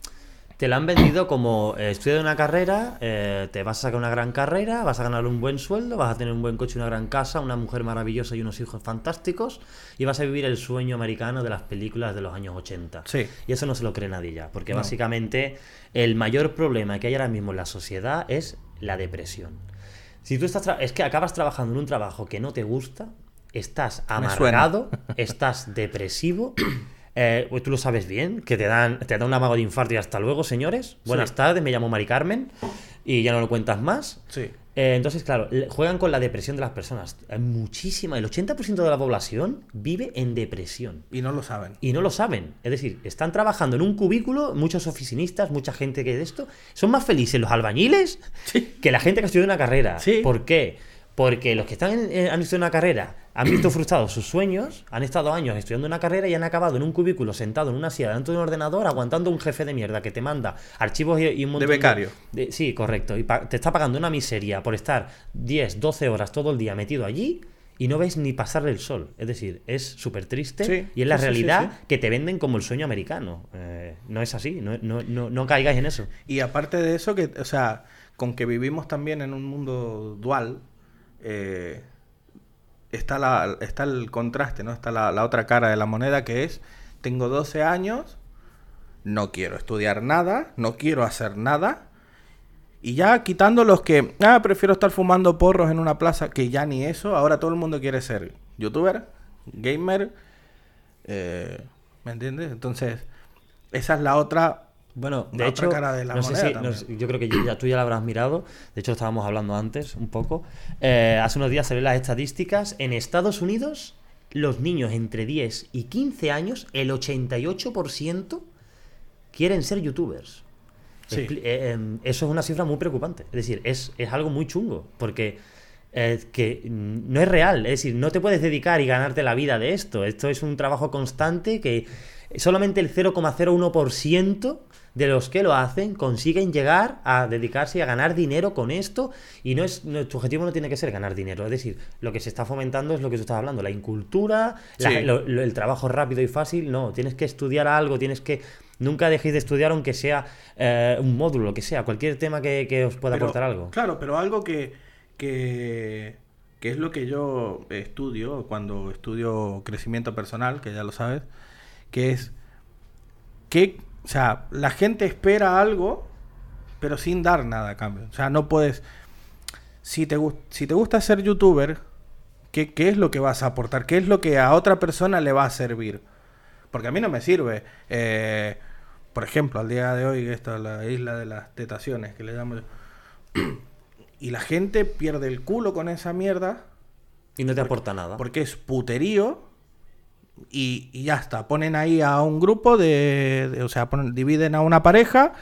Speaker 2: te la han vendido como eh, estudia una carrera, eh, te vas a sacar una gran carrera, vas a ganar un buen sueldo, vas a tener un buen coche, una gran casa, una mujer maravillosa y unos hijos fantásticos y vas a vivir el sueño americano de las películas de los años 80.
Speaker 1: Sí.
Speaker 2: Y eso no se lo cree nadie ya, porque
Speaker 1: No.
Speaker 2: básicamente el mayor problema que hay ahora mismo en la sociedad es la depresión. Si tú estás es que acabas trabajando en un trabajo que no te gusta, estás amargado, estás depresivo. Eh, pues tú lo sabes bien, que te dan, te da un amago de infarto y hasta luego, señores. Buenas
Speaker 1: Sí.
Speaker 2: tardes, me llamo Mari Carmen y ya no lo cuentas más.
Speaker 1: Sí.
Speaker 2: Eh, entonces, claro, juegan con la depresión de las personas. Hay muchísima, el 80% de la población vive en depresión.
Speaker 1: Y no lo saben.
Speaker 2: Y no lo saben. Es decir, están trabajando en un cubículo, muchos oficinistas, mucha gente que de esto. Son más felices los albañiles que la gente que ha estudiado una carrera.
Speaker 1: Sí.
Speaker 2: ¿Por qué? Porque los que están en- han estudiado una carrera han visto frustrados sus sueños, han estado años estudiando una carrera y han acabado en un cubículo sentado en una silla delante de un ordenador aguantando un jefe de mierda que te manda archivos y, y un montón
Speaker 1: becario.
Speaker 2: de- sí, correcto. Y te está pagando una miseria por estar 10, 12 horas todo el día metido allí y no ves ni pasarle el sol. Es decir, es súper triste
Speaker 1: Sí,
Speaker 2: y es la
Speaker 1: sí,
Speaker 2: realidad
Speaker 1: sí.
Speaker 2: que te venden como el sueño americano. Eh, no es así, no, no, no, no caigáis en eso.
Speaker 1: Y aparte de eso, que, o sea, con que vivimos también en un mundo dual, eh, está, la, está el contraste, ¿no? Está la, la otra cara de la moneda que es, tengo 12 años, no quiero estudiar nada, no quiero hacer nada. Y ya quitando los que, ah, prefiero estar fumando porros en una plaza, que ya ni eso, ahora todo el mundo quiere ser youtuber, gamer, eh, ¿me entiendes? Entonces, esa es la otra
Speaker 2: Bueno, de
Speaker 1: La
Speaker 2: hecho,
Speaker 1: cara de la
Speaker 2: no sé
Speaker 1: moneda
Speaker 2: si- no
Speaker 1: también.
Speaker 2: sé, yo creo que ya, tú ya lo habrás mirado. De hecho, estábamos hablando antes un poco. Eh, hace unos días salieron las estadísticas. En Estados Unidos, los niños entre 10 y 15 años, el 88% quieren ser youtubers.
Speaker 1: Sí.
Speaker 2: Eh, em, eso es una cifra muy preocupante. Es decir, es, es algo muy chungo. Porque eh, que no es real. Es decir, no te puedes dedicar y ganarte la vida de esto. Esto es un trabajo constante que solamente el 0,01% de los que lo hacen consiguen llegar a dedicarse y a ganar dinero con esto. Y no es no- tu objetivo no tiene que ser ganar dinero. Es decir, lo que se está fomentando es lo que tú estás hablando, la incultura, la-
Speaker 1: Sí.
Speaker 2: lo- lo- el trabajo rápido y fácil. No, tienes que estudiar algo, tienes que. Nunca dejéis de estudiar, aunque sea eh, un módulo, lo que sea, cualquier tema que, que os pueda
Speaker 1: Pero,
Speaker 2: aportar algo.
Speaker 1: Claro, pero algo que, que, que es lo que yo estudio cuando estudio crecimiento personal, que ya lo sabes, que es que, o sea, la gente espera algo, pero sin dar nada a cambio. O sea, no puedes... Si te, si te gusta ser youtuber, ¿qué, ¿qué es lo que vas a aportar? ¿Qué es lo que a otra persona le va a servir? Porque a mí no me sirve. eh, por ejemplo, al día de hoy, esta es la isla de las tetaciones, que le llamo yo. y la gente pierde el culo con esa mierda
Speaker 2: Y no te aporta nada.
Speaker 1: porque es puterío y, ya está. Ponen ahí a un grupo de, o sea, dividen a una pareja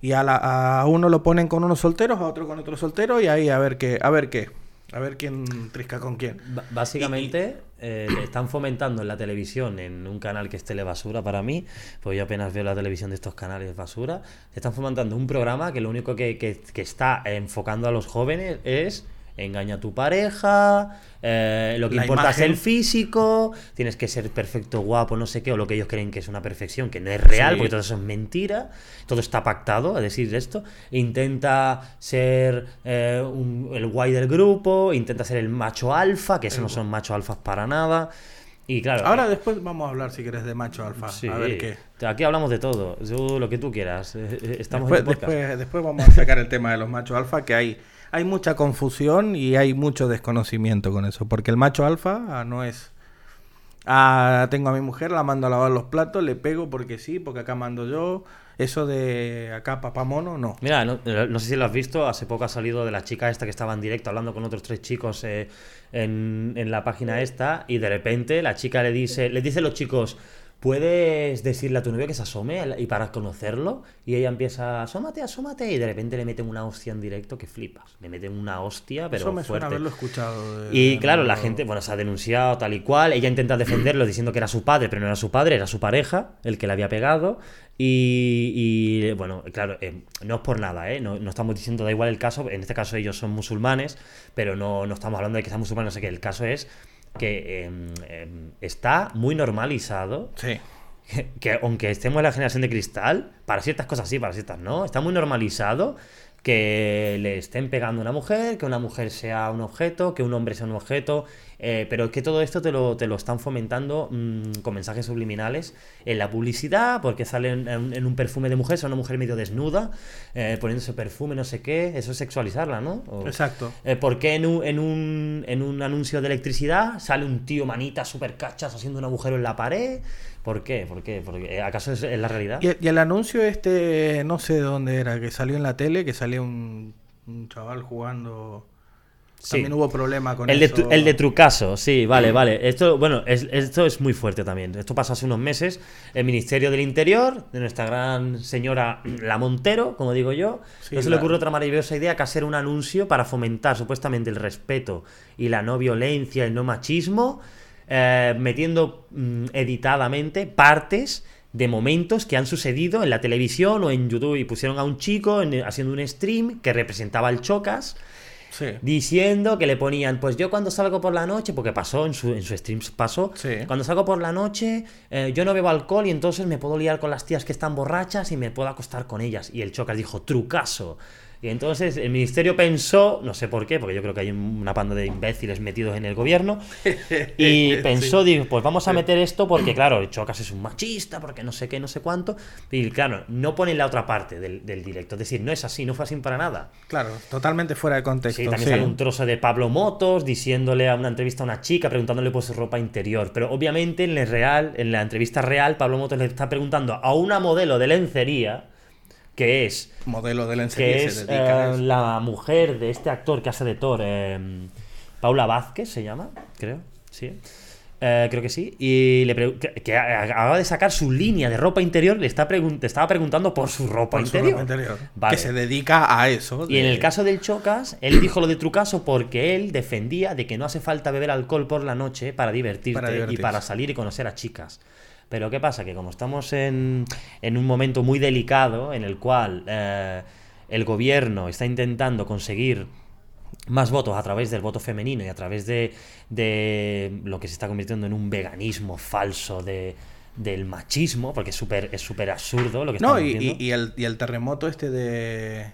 Speaker 1: y a, la- a uno lo ponen con unos solteros, a otro con otro soltero y ahí a ver qué, a ver qué, a ver quién trisca con quién.
Speaker 2: Básicamente eh, están fomentando en la televisión, en un canal que es Telebasura para mí, pues yo apenas veo la televisión de estos canales basura, están fomentando un programa que lo único que- que está enfocando a los jóvenes es engaña a tu pareja, eh, lo que
Speaker 1: La
Speaker 2: importa es el físico, tienes que ser perfecto, guapo, no sé qué, o lo que ellos creen que es una perfección, que no es real,
Speaker 1: Sí.
Speaker 2: porque todo eso es mentira, todo está pactado, a decir esto, intenta ser eh, un- el guay del grupo, intenta ser el macho alfa, que esos no son machos alfas para nada, y claro...
Speaker 1: Ahora
Speaker 2: eh,
Speaker 1: después vamos a hablar si querés de macho alfa,
Speaker 2: sí,
Speaker 1: a ver qué.
Speaker 2: Aquí hablamos de todo, tú, lo que tú quieras, estamos
Speaker 1: Después,
Speaker 2: en podcast.
Speaker 1: después, después vamos a sacar el tema de los machos alfa, que hay, hay mucha confusión y hay mucho desconocimiento con eso. Porque el macho alfa ah, no es. Ah, tengo a mi mujer, la mando a lavar los platos, le pego porque sí, porque acá mando yo. Eso de acá papá mono, no.
Speaker 2: Mira, no, eh, sé si lo has visto, hace poco ha salido de la chica esta que estaba en directo hablando con otros tres chicos eh, en, en la página esta y de repente la chica le dice, le dice a los chicos, puedes decirle a tu novio que se asome y para conocerlo y ella empieza, asómate, asómate y de repente le meten una hostia en directo que flipas. Le meten una hostia, pero
Speaker 1: Eso me
Speaker 2: fuerte.
Speaker 1: suena haberlo escuchado. de-
Speaker 2: Y
Speaker 1: de
Speaker 2: claro, la gente, bueno, se ha denunciado tal y cual. Ella intenta defenderlo diciendo que era su padre, pero no era su padre, era su pareja, el que le había pegado. Y, y, bueno, claro, eh, no es por nada, ¿eh? No, no estamos diciendo, da igual el caso. En este caso, ellos son musulmanes, pero no, no estamos hablando de que sean musulmanes, no sé qué. El caso es que em, em, está muy normalizado
Speaker 1: Sí.
Speaker 2: que, que aunque estemos en la generación de cristal, para ciertas cosas sí, para ciertas no, está muy normalizado que le estén pegando a una mujer, que una mujer sea un objeto, que un hombre sea un objeto, eh, pero es que todo esto te lo, te lo están fomentando mm, con mensajes subliminales en la publicidad, porque sale en, un perfume de mujer, es una mujer medio desnuda, eh, poniéndose perfume, no sé qué, eso es sexualizarla, ¿no? O-
Speaker 1: Exacto.
Speaker 2: eh, ¿Por qué en un, en, un, en un anuncio de electricidad sale un tío manita super cachas haciendo un agujero en la pared? ¿Por qué? ¿Por qué? Porque, ¿Acaso es, es la realidad?
Speaker 1: Y, y el anuncio este, no sé de dónde era, que salió en la tele, que salía un, un chaval jugando.
Speaker 2: Sí.
Speaker 1: También hubo problema con
Speaker 2: El de, el de Trucaso, sí, vale, vale. Esto, bueno, es- esto es muy fuerte también. Esto pasó hace unos meses. El Ministerio del Interior, de nuestra gran señora La Montero, como digo yo,
Speaker 1: Sí,
Speaker 2: no se le ocurre otra maravillosa idea que hacer un anuncio para fomentar supuestamente el respeto y la no violencia, el no machismo, eh, metiendo mm, editadamente partes de momentos que han sucedido en la televisión o en YouTube y pusieron a un chico en- haciendo un stream que representaba al Chocas
Speaker 1: Sí.
Speaker 2: diciendo que le ponían, pues yo cuando salgo por la noche, porque pasó en su, en su stream, pasó,
Speaker 1: Sí.
Speaker 2: cuando salgo por la noche, eh, yo no bebo alcohol y entonces me puedo liar con las tías que están borrachas y me puedo acostar con ellas. Y el Chocas dijo, trucaso. Y entonces el ministerio pensó, no sé por qué, porque yo creo que hay una panda de imbéciles metidos en el gobierno, y pensó, digo, pues vamos a meter esto porque, claro, el Chocas es un machista, porque no sé qué, no sé cuánto. Y claro, no ponen la otra parte del, del directo. Es decir, no es así, no fue así para nada.
Speaker 1: Claro, totalmente fuera de contexto.
Speaker 2: Sí, también
Speaker 1: sí.
Speaker 2: sale un trozo de Pablo Motos diciéndole a una entrevista a una chica, preguntándole por su ropa interior. Pero obviamente en, el real, en la entrevista real, Pablo Motos le está preguntando a una modelo de lencería, que es,
Speaker 1: Modelo de lencería
Speaker 2: que
Speaker 1: se
Speaker 2: es
Speaker 1: dedica
Speaker 2: eh, la mujer de este actor que hace de Thor, eh, Paula Vázquez se llama, creo, sí. Eh, creo que sí. Y le que, que acaba de sacar su línea de ropa interior, le está pregun- te estaba preguntando por su ropa
Speaker 1: Por su
Speaker 2: interior.
Speaker 1: ropa interior,
Speaker 2: Vale.
Speaker 1: Que se dedica a eso.
Speaker 2: Y en el caso del Chocas, él dijo lo de Trucaso porque él defendía de que no hace falta beber alcohol por la noche para divertirte
Speaker 1: Para
Speaker 2: y para salir y conocer a chicas. Pero ¿qué pasa? Que como estamos en, en un momento muy delicado en el cual eh, el gobierno está intentando conseguir más votos a través del voto femenino y a través de, de lo que se está convirtiendo en un veganismo falso de, del machismo, porque es súper es súper absurdo lo que
Speaker 1: No, y, y- y el, y el terremoto este de,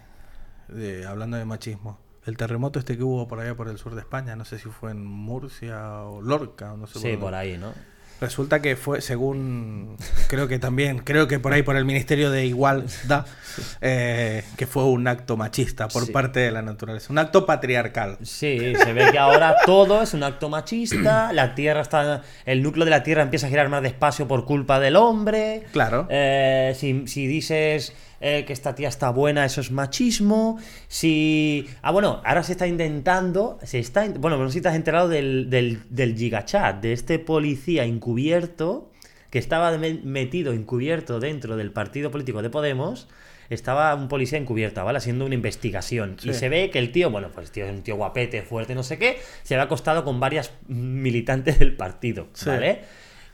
Speaker 1: de- Hablando de machismo. El terremoto este que hubo por allá por el sur de España, no sé si fue en Murcia o Lorca, o no sé
Speaker 2: Sí, por ahí, ¿no?
Speaker 1: Resulta que fue, según, creo que también, creo que por ahí por el Ministerio de Igualdad, eh, que fue un acto machista por
Speaker 2: Sí.
Speaker 1: parte de la naturaleza, un acto patriarcal.
Speaker 2: Sí, se ve que ahora todo es un acto machista, la Tierra está, el núcleo de la Tierra empieza a girar más despacio por culpa del hombre.
Speaker 1: Claro.
Speaker 2: Eh, si, si dices eh, que esta tía está buena, eso es machismo. Si, ah, bueno, ahora se está intentando, se está, bueno, no sé si te has enterado del, del, del gigachat, de este policía encubierto que estaba me- metido encubierto dentro del partido político de Podemos. Estaba un policía encubierta, ¿vale? Haciendo una investigación. Y se ve que el tío, bueno, pues el tío es un tío guapete, fuerte, no sé qué, se había acostado con varias militantes del partido,
Speaker 1: Sí.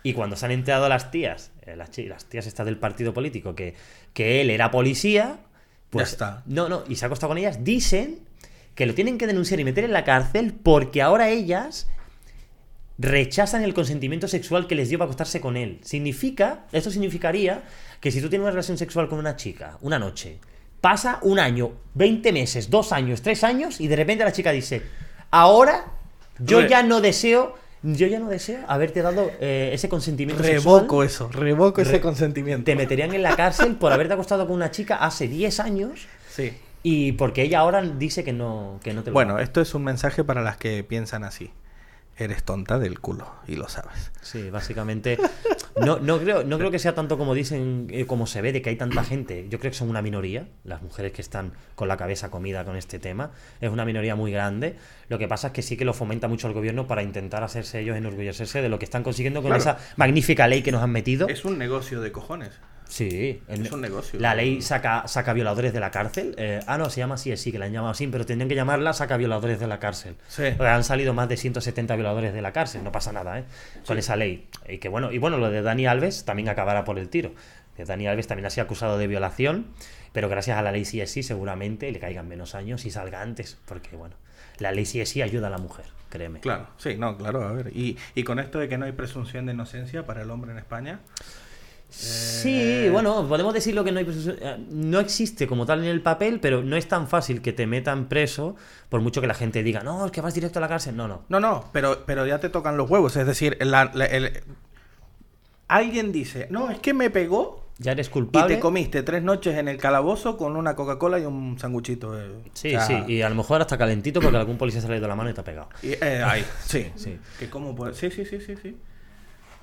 Speaker 2: Y cuando se han enterado las tías, eh, las, tías estas del partido político, que, que él era policía, pues.
Speaker 1: Ya está.
Speaker 2: No, no, y se ha acostado con ellas, dicen que lo tienen que denunciar y meter en la cárcel porque ahora ellas rechazan el consentimiento sexual que les dio para acostarse con él. Significa, esto significaría que si tú tienes una relación sexual con una chica, una noche, pasa un año, 20 meses, dos años, tres años, y de repente la chica dice, ahora yo ya no deseo, yo ya no deseo haberte dado eh, ese consentimiento
Speaker 1: Revoco
Speaker 2: sexual.
Speaker 1: eso, revoco ese consentimiento.
Speaker 2: Te meterían en la cárcel por haberte acostado con una chica hace 10 años
Speaker 1: Sí.
Speaker 2: y porque ella ahora dice que no, que no te lo
Speaker 1: Bueno, esto es un mensaje para las que piensan así. Eres tonta del culo y lo sabes.
Speaker 2: Sí, básicamente. No, no, creo, no creo que sea tanto como dicen, eh, como se ve, de que hay tanta gente. Yo creo que son una minoría, las mujeres que están con la cabeza comida con este tema. Es una minoría muy grande. Lo que pasa es que sí que lo fomenta mucho el gobierno para intentar hacerse ellos enorgullecerse de lo que están consiguiendo con
Speaker 1: Claro.
Speaker 2: esa magnífica ley que nos han metido.
Speaker 1: Es un negocio de cojones.
Speaker 2: Sí, el-
Speaker 1: Es un negocio.
Speaker 2: La ley saca, saca violadores de la cárcel. Eh, ah, no, se llama así, sí, que la han llamado así, pero tendrían que llamarla saca violadores de la cárcel.
Speaker 1: Sí.
Speaker 2: Han salido más de 170 violadores de la cárcel, no pasa nada, ¿eh? Con esa ley. Y que bueno, y bueno, lo de Dani Alves también acabará por el tiro. Dani Alves también ha sido acusado de violación, pero gracias a la ley CSI seguramente le caigan menos años y salga antes, porque bueno, la ley CSI ayuda a la mujer, créeme.
Speaker 1: Claro, sí, no, claro, a ver. Y, y con esto de que no hay presunción de inocencia para el hombre en España,
Speaker 2: Sí, bueno, podemos decir lo que no hay eh, no existe como tal en el papel, pero no es tan fácil que te metan preso por mucho que la gente diga, no, es que vas directo a la cárcel. No, no.
Speaker 1: No, no, pero, pero ya te tocan los huevos. Es decir, la- la- el- alguien dice, no, es que me pegó
Speaker 2: Ya eres
Speaker 1: y
Speaker 2: culpable.
Speaker 1: te comiste tres noches en el calabozo con una Coca-Cola y un sanguchito. eh.
Speaker 2: Sí,
Speaker 1: O sea,
Speaker 2: sí, y a lo mejor hasta calentito porque algún policía se le ha ido la mano y te ha pegado.
Speaker 1: y, eh, ahí, sí,
Speaker 2: Sí.
Speaker 1: Que cómo puede- Sí, sí, sí, sí, sí.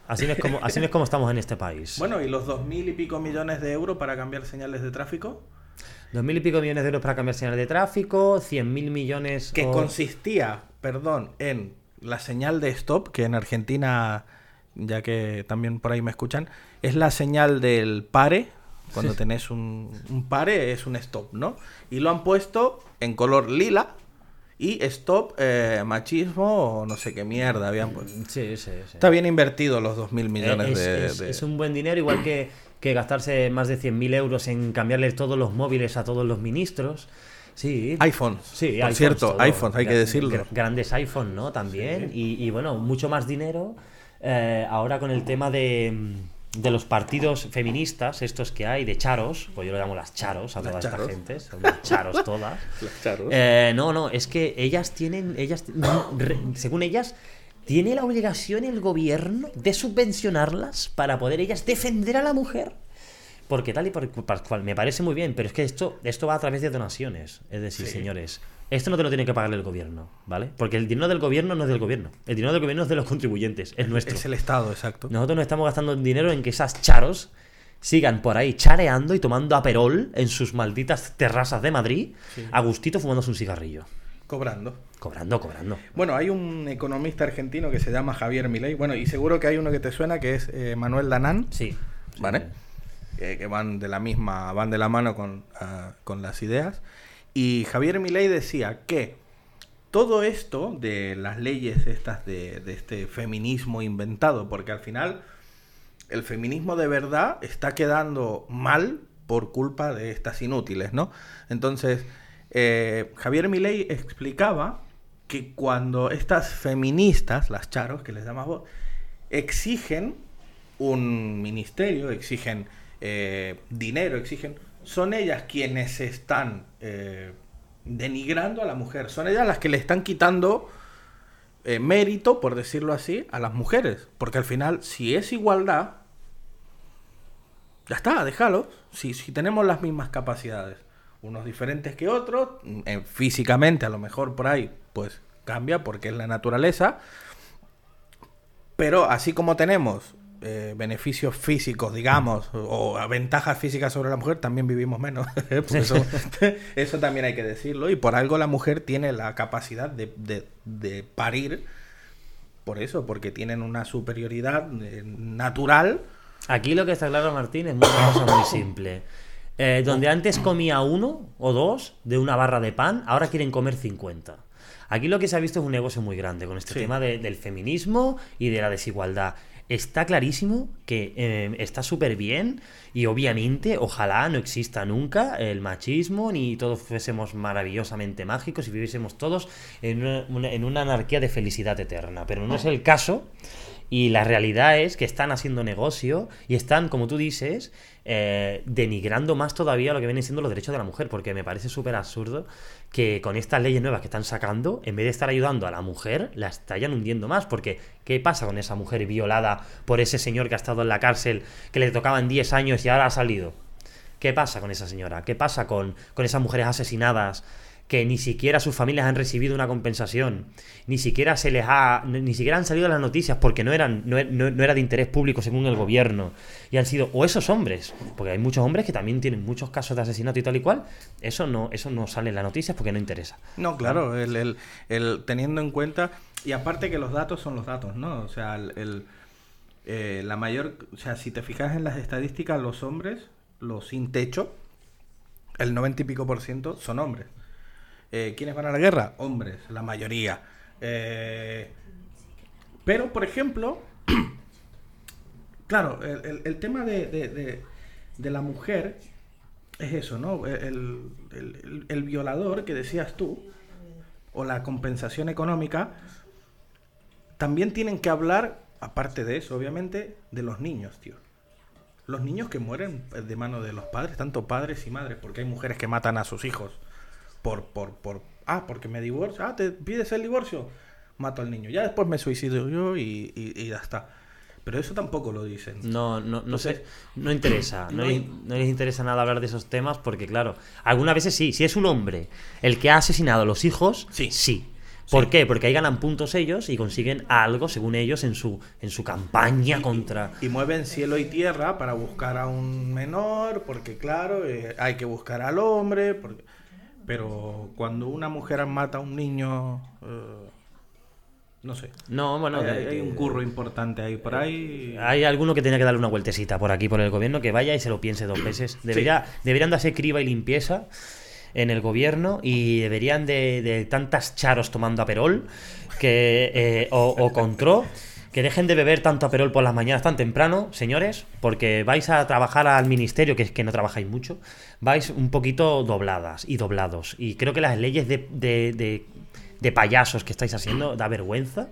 Speaker 2: Así no es como, así no es como estamos en este país.
Speaker 1: Bueno, ¿y los dos mil y pico millones de euros para cambiar señales de tráfico?
Speaker 2: Dos mil y pico millones de euros para cambiar señales de tráfico, cien mil millones...
Speaker 1: Que
Speaker 2: o-
Speaker 1: consistía, perdón, en la señal de stop, que en Argentina, ya que también por ahí me escuchan, es la señal del pare. Cuando tenés un, un pare es un stop, ¿no? Y lo han puesto en color lila y stop eh, machismo o no sé qué mierda habían puesto.
Speaker 2: Sí, sí, sí.
Speaker 1: Está bien invertido los dos mil millones
Speaker 2: Eh, es,
Speaker 1: de,
Speaker 2: es-
Speaker 1: de-
Speaker 2: es un buen dinero, igual que, que gastarse más de 100.000 euros en cambiarle todos los móviles a todos los ministros. Sí.
Speaker 1: iPhones.
Speaker 2: Sí,
Speaker 1: por
Speaker 2: iPhones,
Speaker 1: cierto,
Speaker 2: todo.
Speaker 1: iPhones, hay que decirlo.
Speaker 2: gra- Grandes iPhones, ¿no? También. Y, y, bueno, mucho más dinero. eh, ahora con el tema de, de los partidos feministas, estos que hay, de charos, pues yo lo llamo las charos a
Speaker 1: Las
Speaker 2: toda esta
Speaker 1: charos.
Speaker 2: gente, son las charos todas.
Speaker 1: Los charos.
Speaker 2: Eh, no, no, es que ellas tienen, ellas, según ellas, tiene la obligación el gobierno de subvencionarlas para poder ellas defender a la mujer. Porque tal y por, por cual me parece muy bien, pero es que esto, esto va a través de donaciones. Es decir,
Speaker 1: Sí.
Speaker 2: señores, esto no te lo tiene que pagar el gobierno, ¿vale? Porque el dinero del gobierno no es del gobierno. El dinero del gobierno es de los contribuyentes, es nuestro.
Speaker 1: es el Estado, exacto.
Speaker 2: Nosotros nos estamos gastando dinero en que esas charos sigan por ahí chareando y tomando aperol en sus malditas terrazas de Madrid,
Speaker 1: Sí.
Speaker 2: a gustito fumándose un cigarrillo.
Speaker 1: Cobrando.
Speaker 2: Cobrando, cobrando.
Speaker 1: Bueno, hay un economista argentino que se llama Javier Milei. Bueno, y seguro que hay uno que te suena que es eh, Manuel Danán.
Speaker 2: Sí.
Speaker 1: ¿Vale? eh, que van de la misma, van de la mano con, ah, con las ideas. Y Javier Milei decía que todo esto de las leyes estas de, este feminismo inventado, porque al final el feminismo de verdad está quedando mal por culpa de estas inútiles, ¿no? Entonces, eh, Javier Milei explicaba que cuando estas feministas, las charos que les llamas vos, exigen un ministerio, exigen eh, dinero, exigen, son ellas quienes están eh, denigrando a la mujer, son ellas las que le están quitando eh, mérito, por decirlo así, a las mujeres, porque al final, si es igualdad, ya está, déjalo, si, si tenemos las mismas capacidades, unos diferentes que otros, mm, eh, físicamente a lo mejor por ahí, pues cambia porque es la naturaleza, pero así como tenemos eh, beneficios físicos, digamos, o, ventajas físicas sobre la mujer, también vivimos menos. Por eso, eso también hay que decirlo. Y por algo la mujer tiene la capacidad de, de- de parir. Por eso, porque tienen una superioridad eh, natural.
Speaker 2: Aquí lo que está claro, Martín, es una cosa muy simple. Eh, donde antes comía uno o dos de una barra de pan, ahora quieren comer 50. Aquí lo que se ha visto es un negocio muy grande con este
Speaker 1: Sí.
Speaker 2: tema de- del feminismo y de la desigualdad. Está clarísimo que eh, está súper bien y obviamente ojalá no exista nunca el machismo ni todos fuésemos maravillosamente mágicos y viviésemos todos en una, en una anarquía de felicidad eterna. Pero no es el caso y la realidad es que están haciendo negocio y están, como tú dices, eh, denigrando más todavía lo que vienen siendo los derechos de la mujer, porque me parece súper absurdo que con estas leyes nuevas que están sacando, en vez de estar ayudando a la mujer, la estayan hundiendo más, porque ¿qué pasa con esa mujer violada por ese señor que ha estado en la cárcel, que le tocaban 10 años y ahora ha salido? ¿Qué pasa con esa señora? ¿Qué pasa con, con esas mujeres asesinadas? Que ni siquiera sus familias han recibido una compensación, ni siquiera se les ha, ni siquiera han salido las noticias porque no eran, no, no, era de interés público según el gobierno, y han sido, o esos hombres, porque hay muchos hombres que también tienen muchos casos de asesinato y tal y cual, eso no, eso no sale en las noticias porque no interesa.
Speaker 1: No, claro, el, el, teniendo en cuenta, y aparte que los datos son los datos, ¿no? O sea, el, eh, la mayor, o sea, si te fijas en las estadísticas, los hombres, los sin techo, el 90 y pico por ciento son hombres. Eh, ¿Quiénes van a la guerra? Hombres, la mayoría. Eh, pero, por ejemplo, claro, el, tema de, la mujer es eso, ¿no? El, violador que decías tú, o la compensación económica, también tienen que hablar, aparte de eso, obviamente, de los niños, tío. Los niños que mueren de mano de los padres, tanto padres y madres, porque hay mujeres que matan a sus hijos por, por, por, ah, porque me divorcio, ah, te pides el divorcio, mato al niño. Ya después me suicido yo y, y, ya está. Pero eso tampoco lo dicen.
Speaker 2: No, no, no sé, no interesa, no, les, interesa nada hablar de esos temas porque, claro, algunas veces sí, si es un hombre el que ha asesinado a los hijos, sí, sí. ¿Por qué? Porque ahí ganan puntos ellos y consiguen algo, según ellos, en su, en su campaña contra...
Speaker 1: Y, mueven cielo y tierra para buscar a un menor, porque claro, eh, hay que buscar al hombre, porque pero cuando una mujer mata a un niño, eh, no sé.
Speaker 2: No, bueno,
Speaker 1: hay, un curro importante ahí por ahí.
Speaker 2: Hay alguno que tenía que darle una vueltecita por aquí, por el gobierno, que vaya y se lo piense dos veces. Debería, Deberían darse criba y limpieza en el gobierno y deberían de, tantas charos tomando aperol que, eh, o, o control que dejen de beber tanto aperol por las mañanas tan temprano, señores, porque vais a trabajar al ministerio, que es que no trabajáis mucho, vais un poquito dobladas y doblados. Y creo que las leyes de, de, de, payasos que estáis haciendo da vergüenza.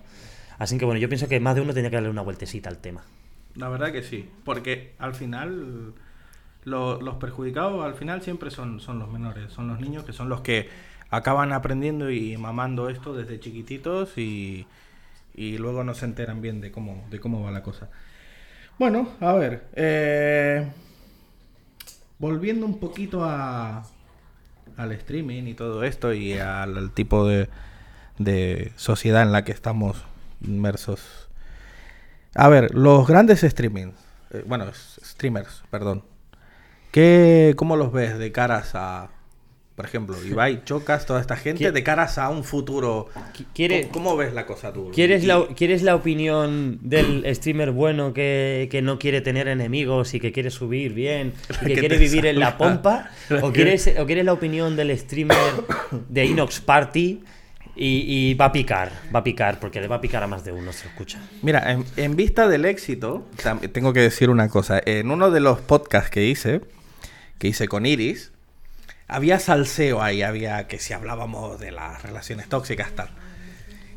Speaker 2: Así que bueno, yo pienso que más de uno tenía que darle una vueltecita al tema.
Speaker 1: La verdad que sí, porque al final los perjudicados al final siempre son, son los menores, son los niños que son los que acaban aprendiendo y mamando esto desde chiquititos y, y luego no se enteran bien de cómo, de cómo va la cosa. Bueno, a ver, eh, volviendo un poquito a, al streaming y todo esto y al, tipo de, de sociedad en la que estamos inmersos. A ver, los grandes streamings, eh, bueno, streamers, perdón. ¿Qué, ¿Cómo los ves de caras a, por ejemplo, Ibai, Chocas, toda esta gente, de caras a un futuro. ¿Cómo, ves la cosa tú?
Speaker 2: ¿Quieres la, ¿Quieres la opinión del streamer bueno que, no quiere tener enemigos y que quiere subir bien y que, quiere vivir en la pompa? ¿O quieres, ¿O quieres la opinión del streamer de Inox Party? Y, va a picar, va a picar, porque le va a picar a más de uno, se escucha.
Speaker 1: Mira, en, en vista del éxito, tengo que decir una cosa. En uno de los podcasts que hice, que hice con Iris, había salseo ahí, había que si hablábamos de las relaciones tóxicas, tal.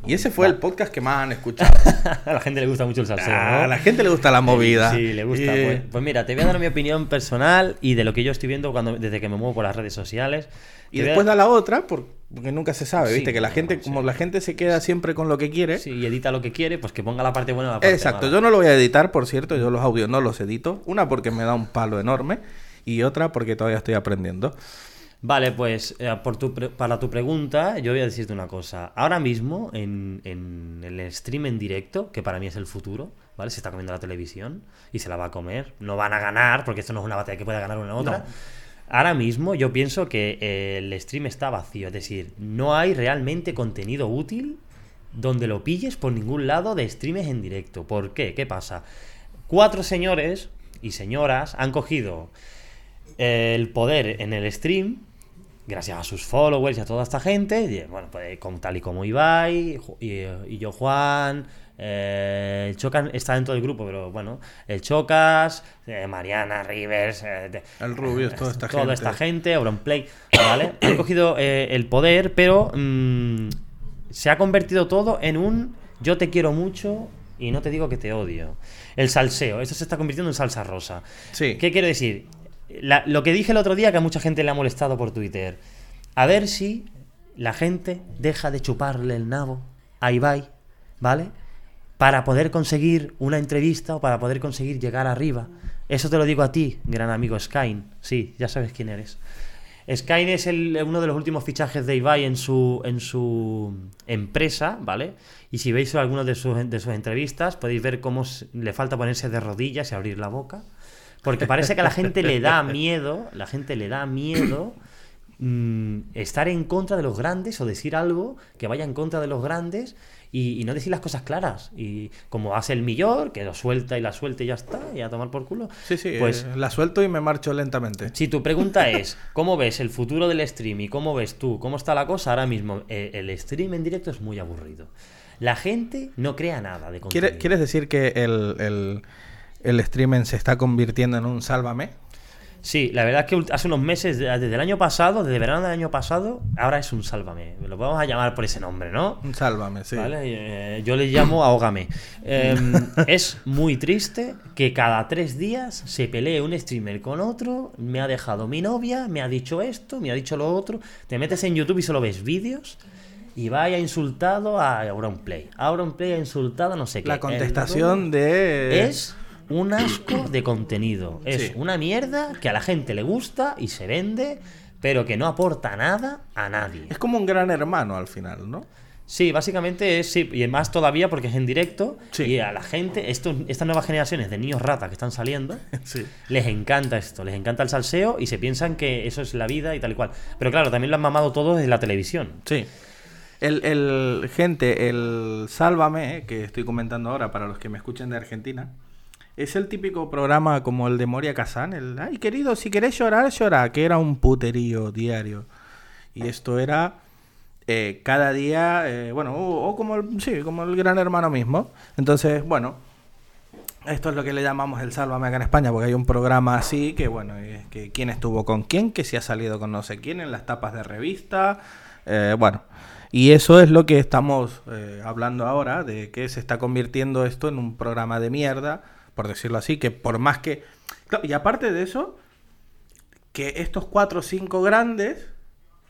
Speaker 1: Y ese fue el podcast que más han escuchado.
Speaker 2: a la gente le gusta mucho el salseo.
Speaker 1: A la gente le gusta la movida.
Speaker 2: Sí, le gusta. Pues, pues, mira, te voy a dar mi opinión personal y de lo que yo estoy viendo cuando, desde que me muevo por las redes sociales.
Speaker 1: Y después da la otra, porque nunca se sabe, ¿viste? Que la gente, como la gente se queda siempre con lo que quiere.
Speaker 2: Sí, y edita lo que quiere, pues que ponga la parte buena la parte
Speaker 1: Exacto, yo no lo voy a editar, por cierto, yo los audios no los edito. Una porque me da un palo enorme y otra porque todavía estoy aprendiendo.
Speaker 2: Vale, pues eh, por tu para tu pregunta, yo voy a decirte una cosa. Ahora mismo, en, en, el stream en directo, que para mí es el futuro, ¿vale? Se está comiendo la televisión y se la va a comer. No van a ganar, porque esto no es una batalla que pueda ganar una otra. Ahora mismo yo pienso que eh, el stream está vacío, es decir, no hay realmente contenido útil donde lo pilles por ningún lado de streams en directo. ¿Por qué? ¿Qué pasa? Cuatro señores y señoras han cogido el poder en el stream gracias a sus followers y a toda esta gente, bueno, pues con, tal y como Ibai, y, yo Juan, eh, el Chocas está dentro del grupo, pero bueno, el Chocas, eh, Mariana, Rivers,
Speaker 1: eh, el Rubio, toda esta
Speaker 2: toda gente. esta gente, Auronplay, ¿vale? Han cogido el poder, pero mm, se ha convertido todo en un yo te quiero mucho y no te digo que te odio. El salseo, esto se está convirtiendo en salsa rosa.
Speaker 1: Sí.
Speaker 2: ¿Qué quiero decir? Lo que dije el otro día que a mucha gente le ha molestado por Twitter. A ver si la gente deja de chuparle el nabo a Ibai, ¿vale? Para poder conseguir una entrevista o para poder conseguir llegar arriba. Eso te lo digo a ti, gran amigo Skyn. Sí, ya sabes quién eres. Skynet es uno de los últimos fichajes de Ibai en su, en su empresa, ¿vale? Y si veis algunas de sus, de sus entrevistas, podéis ver cómo le falta ponerse de rodillas y abrir la boca. Porque parece que a la gente le da miedo, la gente le da miedo mm, estar en contra de los grandes o decir algo que vaya en contra de los grandes y, y no decir las cosas claras. Y como hace el millor, que lo suelta y la suelta y ya está, y a tomar por culo.
Speaker 1: Sí, sí,
Speaker 2: Pues
Speaker 1: eh, la suelto y me marcho lentamente.
Speaker 2: si tu pregunta es, ¿cómo ves el futuro del stream y cómo ves tú, cómo está la cosa ahora mismo? eh, el stream en directo es muy aburrido. La gente no crea nada de contenido.
Speaker 1: ¿Quiere- ¿Quieres decir que el, el, el streaming se está convirtiendo en un sálvame?
Speaker 2: Sí, la verdad es que hace unos meses, de- desde el año pasado, desde verano del año pasado, ahora es un sálvame. Lo vamos a llamar por ese nombre, ¿no?
Speaker 1: Un sálvame, sí.
Speaker 2: ¿Vale? Eh, yo le llamo ahógame. Em, es muy triste que cada tres días se pelee un streamer con otro. Me ha dejado mi novia, me ha dicho esto, me ha dicho lo otro. Te metes en YouTube y solo ves vídeos. Y vaya insultado a Auronplay. Auronplay ha insultado a no sé qué.
Speaker 1: La contestación de...
Speaker 2: es un asco de contenido. Es
Speaker 1: Sí.
Speaker 2: una mierda que a la gente le gusta y se vende, pero que no aporta nada a nadie.
Speaker 1: Es como un gran hermano al final, ¿no?
Speaker 2: Sí, básicamente es, sí, y más todavía porque es en directo
Speaker 1: Sí.
Speaker 2: y a la gente, estos, estas nuevas generaciones de niños ratas que están saliendo,
Speaker 1: Sí.
Speaker 2: les encanta esto, les encanta el salseo y se piensan que eso es la vida y tal y cual. Pero claro, también lo han mamado todo desde la televisión.
Speaker 1: Sí. El, el- gente, el Sálvame, eh, que estoy comentando ahora para los que me escuchen de Argentina, es el típico programa como el de Moria Kazan, el, ay querido, si querés llorar, llora, que era un puterío diario. Y esto era eh, cada día, eh, bueno, o, como el, sí, como el gran hermano mismo. Entonces, bueno, esto es lo que le llamamos el Sálvame acá en España, porque hay un programa así que, bueno, es que quién estuvo con quién, que si ha salido con no sé quién en las tapas de revista, eh, bueno. Y eso es lo que estamos eh, hablando ahora, de que se está convirtiendo esto en un programa de mierda, por decirlo así, que por más que... Y aparte de eso, que estos cuatro o cinco grandes,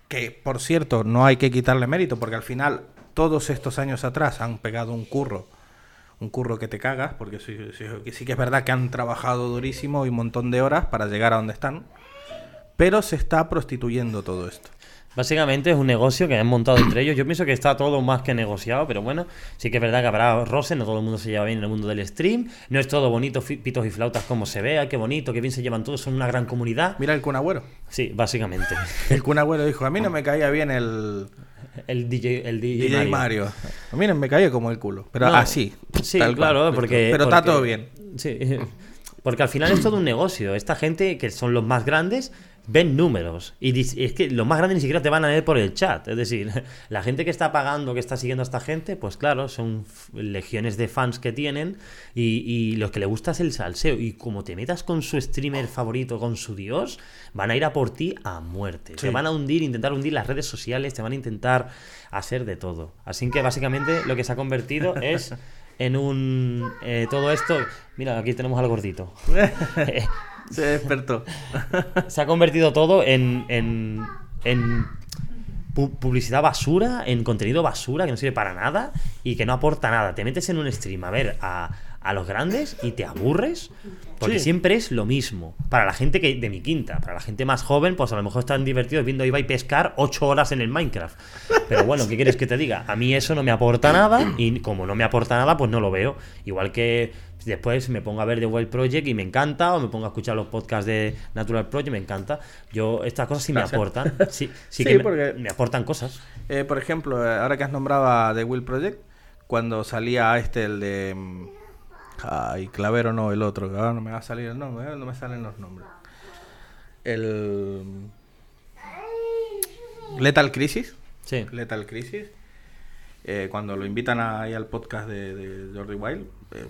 Speaker 1: que por cierto no hay que quitarle mérito, porque al final todos estos años atrás han pegado un curro, un curro que te cagas, porque sí, sí- sí que es verdad que han trabajado durísimo y un montón de horas para llegar a donde están, pero se está prostituyendo todo esto.
Speaker 2: Básicamente es un negocio que han montado entre ellos. Yo pienso que está todo más que negociado, pero bueno, sí que es verdad que habrá roces, no todo el mundo se lleva bien en el mundo del stream, no es todo bonito, pitos y flautas como se vea, qué bonito, qué bien se llevan todos, son una gran comunidad.
Speaker 1: Mira el Kun Agüero.
Speaker 2: Sí, básicamente.
Speaker 1: El Kun Agüero dijo, a mí no me caía bien el
Speaker 2: El DJ, el DJ,
Speaker 1: DJ Mario. A mí no me caía como el culo, pero
Speaker 2: No,
Speaker 1: así.
Speaker 2: Sí,
Speaker 1: cual.
Speaker 2: claro, porque.
Speaker 1: Pero está todo bien.
Speaker 2: Sí. Porque al final es todo un negocio. Esta gente, que son los más grandes, ven números. Y es que los más grandes ni siquiera te van a ver por el chat. Es decir, la gente que está pagando, que está siguiendo a esta gente, pues claro, son legiones de fans que tienen. Y, y lo que le gusta es el salseo. Y como te metas con su streamer favorito, con su dios, van a ir a por ti a muerte.
Speaker 1: Sí.
Speaker 2: Te van a hundir, intentar hundir las redes sociales, te van a intentar hacer de todo. Así que básicamente lo que se ha convertido es en un... eh, todo esto... Mira, aquí tenemos al gordito.
Speaker 1: Se despertó.
Speaker 2: se ha convertido todo en, en, en pu- publicidad basura, en contenido basura que no sirve para nada y que no aporta nada. Te metes en un stream a ver a, a los grandes y te aburres porque
Speaker 1: Sí.
Speaker 2: siempre es lo mismo. Para la gente que de mi quinta, para la gente más joven, pues a lo mejor están divertidos viendo a Ibai pescar ocho horas en el Minecraft. Pero bueno, ¿qué quieres que te diga? A mí eso no me aporta nada y como no me aporta nada, pues no lo veo. Igual que después me pongo a ver The Wild Project y me encanta, o me pongo a escuchar los podcasts de Natural Project, me encanta. Yo, estas cosas sí me
Speaker 1: Gracias.
Speaker 2: aportan. Sí, sí,
Speaker 1: Sí,
Speaker 2: que me-
Speaker 1: porque-
Speaker 2: me, aportan cosas.
Speaker 1: Eh, por ejemplo, eh, ahora que has nombrado a The Will Project, cuando salía este, el de. Ay, Clavero no, el otro, ahora no me va a salir el nombre, eh, no me salen los nombres. El. Lethal Crisis.
Speaker 2: Sí.
Speaker 1: Lethal Crisis. eh, cuando lo invitan ahí al podcast de, de Jordi Wild, eh,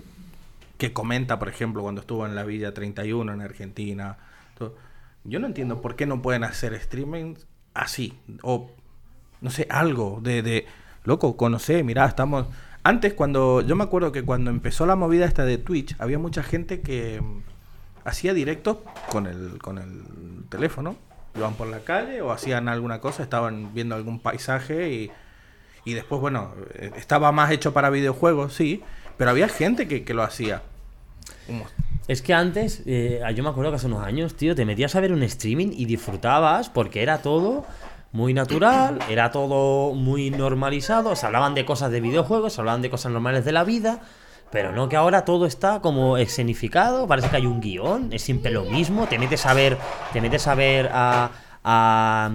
Speaker 1: que comenta, por ejemplo, cuando estuvo en la Villa 31 en Argentina. todo. Yo no entiendo por qué no pueden hacer streaming así. O, no sé, algo de, de loco, conocé, mirá, estamos... Antes, cuando, yo me acuerdo que cuando empezó la movida esta de Twitch, había mucha gente que mm, hacía directos con el, con el teléfono. Iban por la calle o hacían alguna cosa, estaban viendo algún paisaje y, y después, bueno, eh, estaba más hecho para videojuegos, sí, pero había gente que, que lo hacía. Como-
Speaker 2: Es que antes, eh, yo me acuerdo que hace unos años, tío, te metías a ver un streaming y disfrutabas porque era todo muy natural, era todo muy normalizado, se hablaban de cosas de videojuegos, se hablaban de cosas normales de la vida, pero no que ahora todo está como escenificado, parece que hay un guion, es siempre lo mismo, te metes a ver, te metes a ver a, a,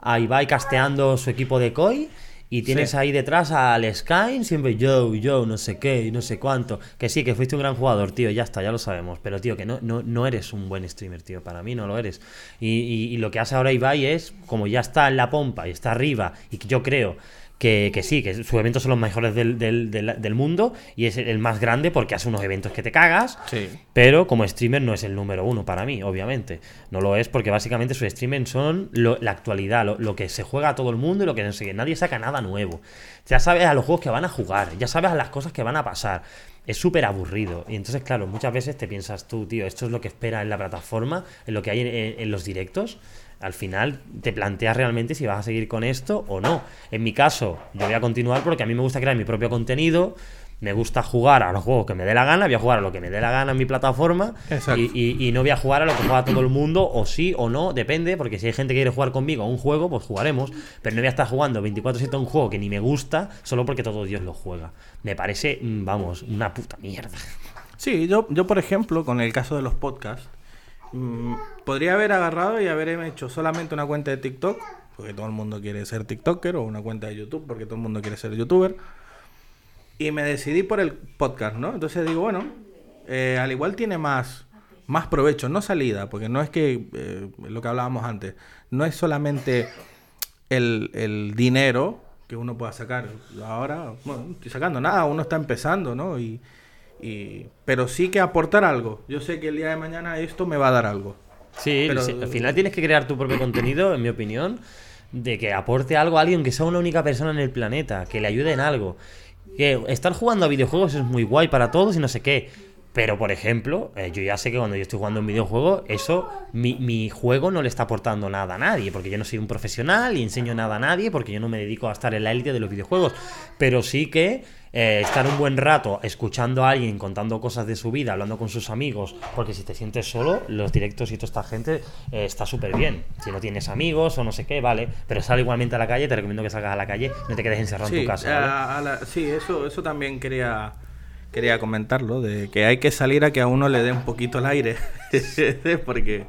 Speaker 2: a Ibai casteando su equipo de COI y tienes ahí detrás al Skyne, siempre yo, yo, no sé qué, no sé cuánto. Que sí, que fuiste un gran jugador, tío, ya está, ya lo sabemos. Pero, tío, que no, no, no eres un buen streamer, tío. Para mí no lo eres. Y, y lo que hace ahora Ibai es, como ya está en la pompa y está arriba, y que yo creo que, sí, que sus eventos son los mejores del, del, mundo y es el más grande porque hace unos eventos que te cagas, pero como streamer no es el número uno para mí, obviamente. No lo es porque básicamente sus streamers son la actualidad, lo, que se juega a todo el mundo y lo que no sé, nadie saca nada nuevo. Ya sabes a los juegos que van a jugar, ya sabes a las cosas que van a pasar. Es súper aburrido. Y entonces, claro, muchas veces te piensas tú, tío, esto es lo que espera en la plataforma, en lo que hay en los directos al final te planteas realmente si vas a seguir con esto o no. En mi caso, yo voy a continuar porque a mí me gusta crear mi propio contenido, me gusta jugar a los juegos que me dé la gana, voy a jugar a lo que me dé la gana en mi plataforma y, no voy a jugar a lo que juega todo el mundo, o sí o no, depende, porque si hay gente que quiere jugar conmigo a un juego, pues jugaremos, pero no voy a estar jugando 24-7 a un juego que ni me gusta solo porque todo Dios lo juega. Me parece, mm, vamos, una puta mierda.
Speaker 1: Sí, yo, yo por ejemplo, con el caso de los podcasts, Mm, podría haber agarrado y haber hecho solamente una cuenta de TikTok, porque todo el mundo quiere ser TikToker, o una cuenta de YouTube, porque todo el mundo quiere ser YouTuber. Y me decidí por el podcast, ¿no? Entonces digo, bueno, eh, al igual tiene más, más provecho, no salida, porque no es que, eh, lo que hablábamos antes, no es solamente el, el dinero que uno pueda sacar. Ahora, bueno, estoy sacando nada, uno está empezando, ¿no? Y, pero sí que aportar algo. Yo sé que el día de mañana esto me va a dar algo.
Speaker 2: Sí, al final tienes que crear tu propio contenido, en mi opinión, de que aporte algo a alguien que sea una única persona en el planeta, que le ayude en algo. Que estar jugando a videojuegos es muy guay para todos y no sé qué. Pero, por ejemplo, eh, yo ya sé que cuando yo estoy jugando un videojuego, eso, mi, mi, juego no le está aportando nada a nadie, porque yo no soy un profesional y enseño nada a nadie, porque yo no me dedico a estar en la élite de los videojuegos. Pero sí que eh, estar un buen rato escuchando a alguien contando cosas de su vida, hablando con sus amigos, porque si te sientes solo, los directos y toda esta gente eh, está súper bien. Si no tienes amigos o no sé qué, vale, pero sal igualmente a la calle, te recomiendo que salgas a la calle, no te quedes encerrado en tu casa.
Speaker 1: sí, eso, eso también quería quería comentarlo, de que hay que salir a que a uno le dé un poquito el aire, porque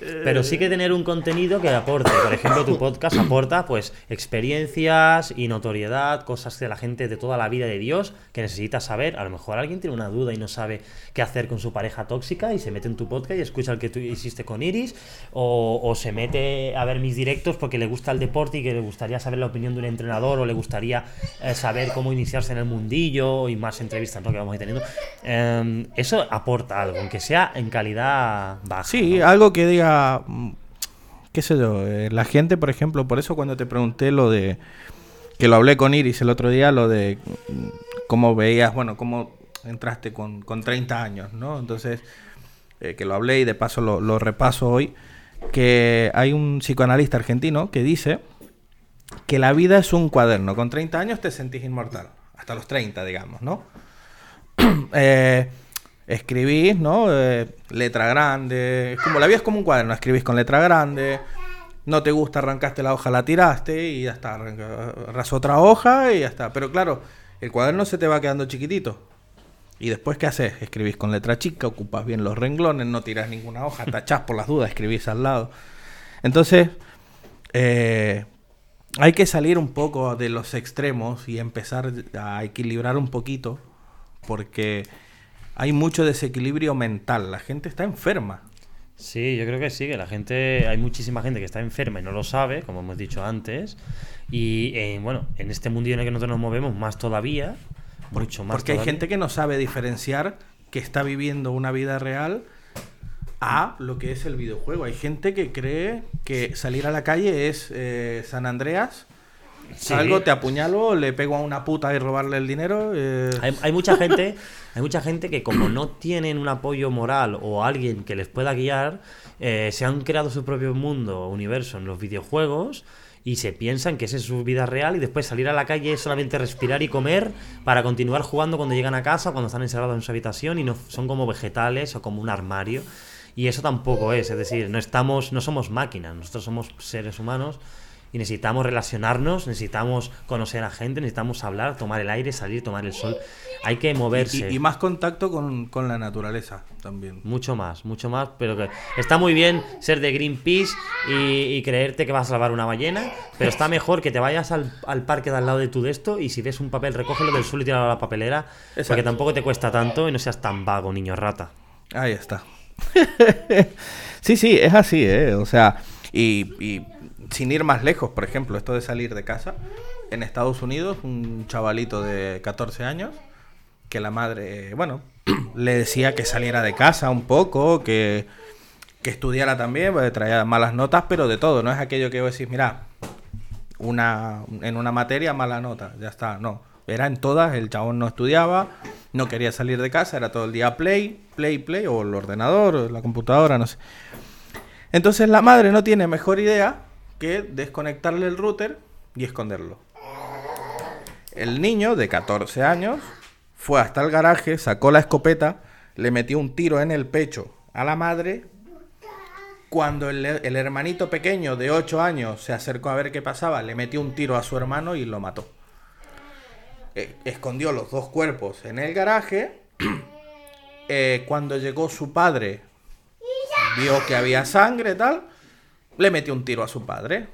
Speaker 2: pero sí que tener un contenido que aporte. Por ejemplo, tu podcast aporta pues experiencias y notoriedad, cosas de la gente de toda la vida de Dios que necesita saber. A lo mejor alguien tiene una duda y no sabe qué hacer con su pareja tóxica y se mete en tu podcast y escucha el que tú hiciste con Iris. O, se mete a ver mis directos porque le gusta el deporte y que le gustaría saber la opinión de un entrenador o le gustaría eh, saber cómo iniciarse en el mundillo y más entrevistas que vamos a ir teniendo. Em, eso aporta algo, aunque sea en calidad baja.
Speaker 1: Sí, algo que diga Mm, qué sé yo, eh, la gente, por ejemplo, por eso cuando te pregunté lo de, que lo hablé con Iris el otro día, lo de mm, cómo veías, bueno, cómo entraste con, con 30 años, ¿no? Entonces, eh, que lo hablé y de paso lo, lo, repaso hoy, que hay un psicoanalista argentino que dice que la vida es un cuaderno, con 30 años te sentís inmortal, hasta los 30, digamos, ¿no? eh, escribís, ¿no? Eh, letra grande. Es como la vida es como un cuaderno, escribís con letra grande. No te gusta, arrancaste la hoja, la tiraste y ya está. Arrasó otra hoja y ya está. Pero claro, el cuaderno se te va quedando chiquitito. ¿Y después qué haces? Escribís con letra chica, ocupas bien los renglones, no tiras ninguna hoja, tachás por las dudas, escribís al lado. Entonces, eh, hay que salir un poco de los extremos y empezar a equilibrar un poquito, porque hay mucho desequilibrio mental. La gente está enferma.
Speaker 2: Sí, yo creo que sí, que la gente, hay muchísima gente que está enferma y no lo sabe, como hemos dicho antes. Y eh, bueno, en este mundo en el que nosotros nos movemos, más todavía, mucho más.
Speaker 1: Porque hay gente que no sabe diferenciar que está viviendo una vida real a lo que es el videojuego. Hay gente que cree que salir a la calle es eh, San Andreas. Salgo, te apuñalo, le pego a una puta y robarle el dinero.
Speaker 2: Eh. hay, mucha gente Hay mucha gente que como no tienen un apoyo moral o alguien que les pueda guiar, eh, se han creado su propio mundo, universo en los videojuegos y se piensan que esa es su vida real y después salir a la calle es solamente respirar y comer para continuar jugando cuando llegan a casa, cuando están encerrados en su habitación y no son como vegetales o como un armario. Y eso tampoco es, es decir, no estamos, no somos máquinas, nosotros somos seres humanos y necesitamos relacionarnos, necesitamos conocer a gente, necesitamos hablar, tomar el aire, salir, tomar el sol. Hay que moverse.
Speaker 1: Y, más contacto con, la naturaleza también.
Speaker 2: Mucho más, mucho más. Pero que está muy bien ser de Greenpeace y, creerte que vas a salvar una ballena, pero está mejor que te vayas al, parque de al lado de tu de esto y si ves un papel, recógelo del suelo y tíralo a la papelera, porque tampoco te cuesta tanto y no seas tan vago, niño rata.
Speaker 1: Ahí está. sí, sí, es así, ¿eh? O sea, y sin ir más lejos, por ejemplo, esto de salir de casa. En Estados Unidos, un chavalito de 14 años, que la madre, bueno, le decía que saliera de casa un poco, que, que estudiara también, porque traía malas notas, pero de todo. No es aquello que vos decís, mira, una, en una materia mala nota, ya está, no. Era en todas, el chabón no estudiaba, no quería salir de casa, era todo el día play, play, play, o el ordenador, o la computadora, no sé. Entonces la madre no tiene mejor idea que desconectarle el router y esconderlo. El niño de 14 años fue hasta el garaje, sacó la escopeta, le metió un tiro en el pecho a la madre. Cuando el, hermanito pequeño de 8 años se acercó a ver qué pasaba, le metió un tiro a su hermano y lo mató. Eh, escondió los dos cuerpos en el garaje. Eh, cuando llegó su padre, vio que había sangre tal le metió un tiro a su padre.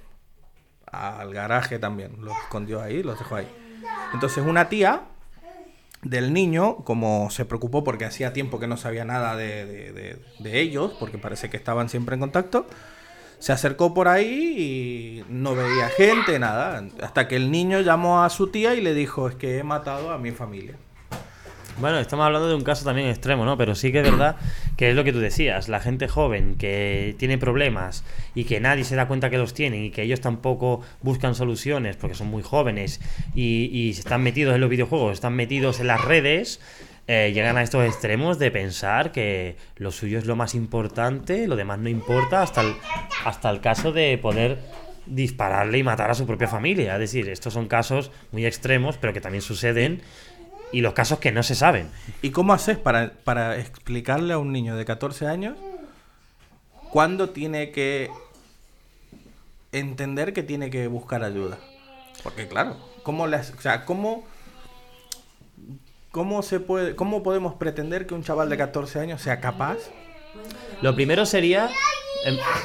Speaker 1: Al garaje también. Lo escondió ahí, lo dejó ahí. Entonces una tía del niño, como se preocupó porque hacía tiempo que no sabía nada de, ellos, porque parece que estaban siempre en contacto, se acercó por ahí y no veía gente, nada. Hasta que el niño llamó a su tía y le dijo, es que he matado a mi familia.
Speaker 2: Bueno, estamos hablando de un caso también extremo, ¿no? Pero sí que es verdad que es lo que tú decías, la gente joven que tiene problemas y que nadie se da cuenta que los tienen y que ellos tampoco buscan soluciones porque son muy jóvenes y, están metidos en los videojuegos, están metidos en las redes, eh, llegan a estos extremos de pensar que lo suyo es lo más importante, lo demás no importa, hasta el, hasta el caso de poder dispararle y matar a su propia familia. Es decir, estos son casos muy extremos, pero que también suceden y los casos que no se saben.
Speaker 1: ¿Y cómo haces para, para explicarle a un niño de 14 años cuándo tiene que entender que tiene que buscar ayuda? Porque claro, ¿cómo, o sea, ¿cómo, cómo, se puede, ¿cómo podemos pretender que un chaval de 14 años sea capaz?
Speaker 2: Lo primero sería,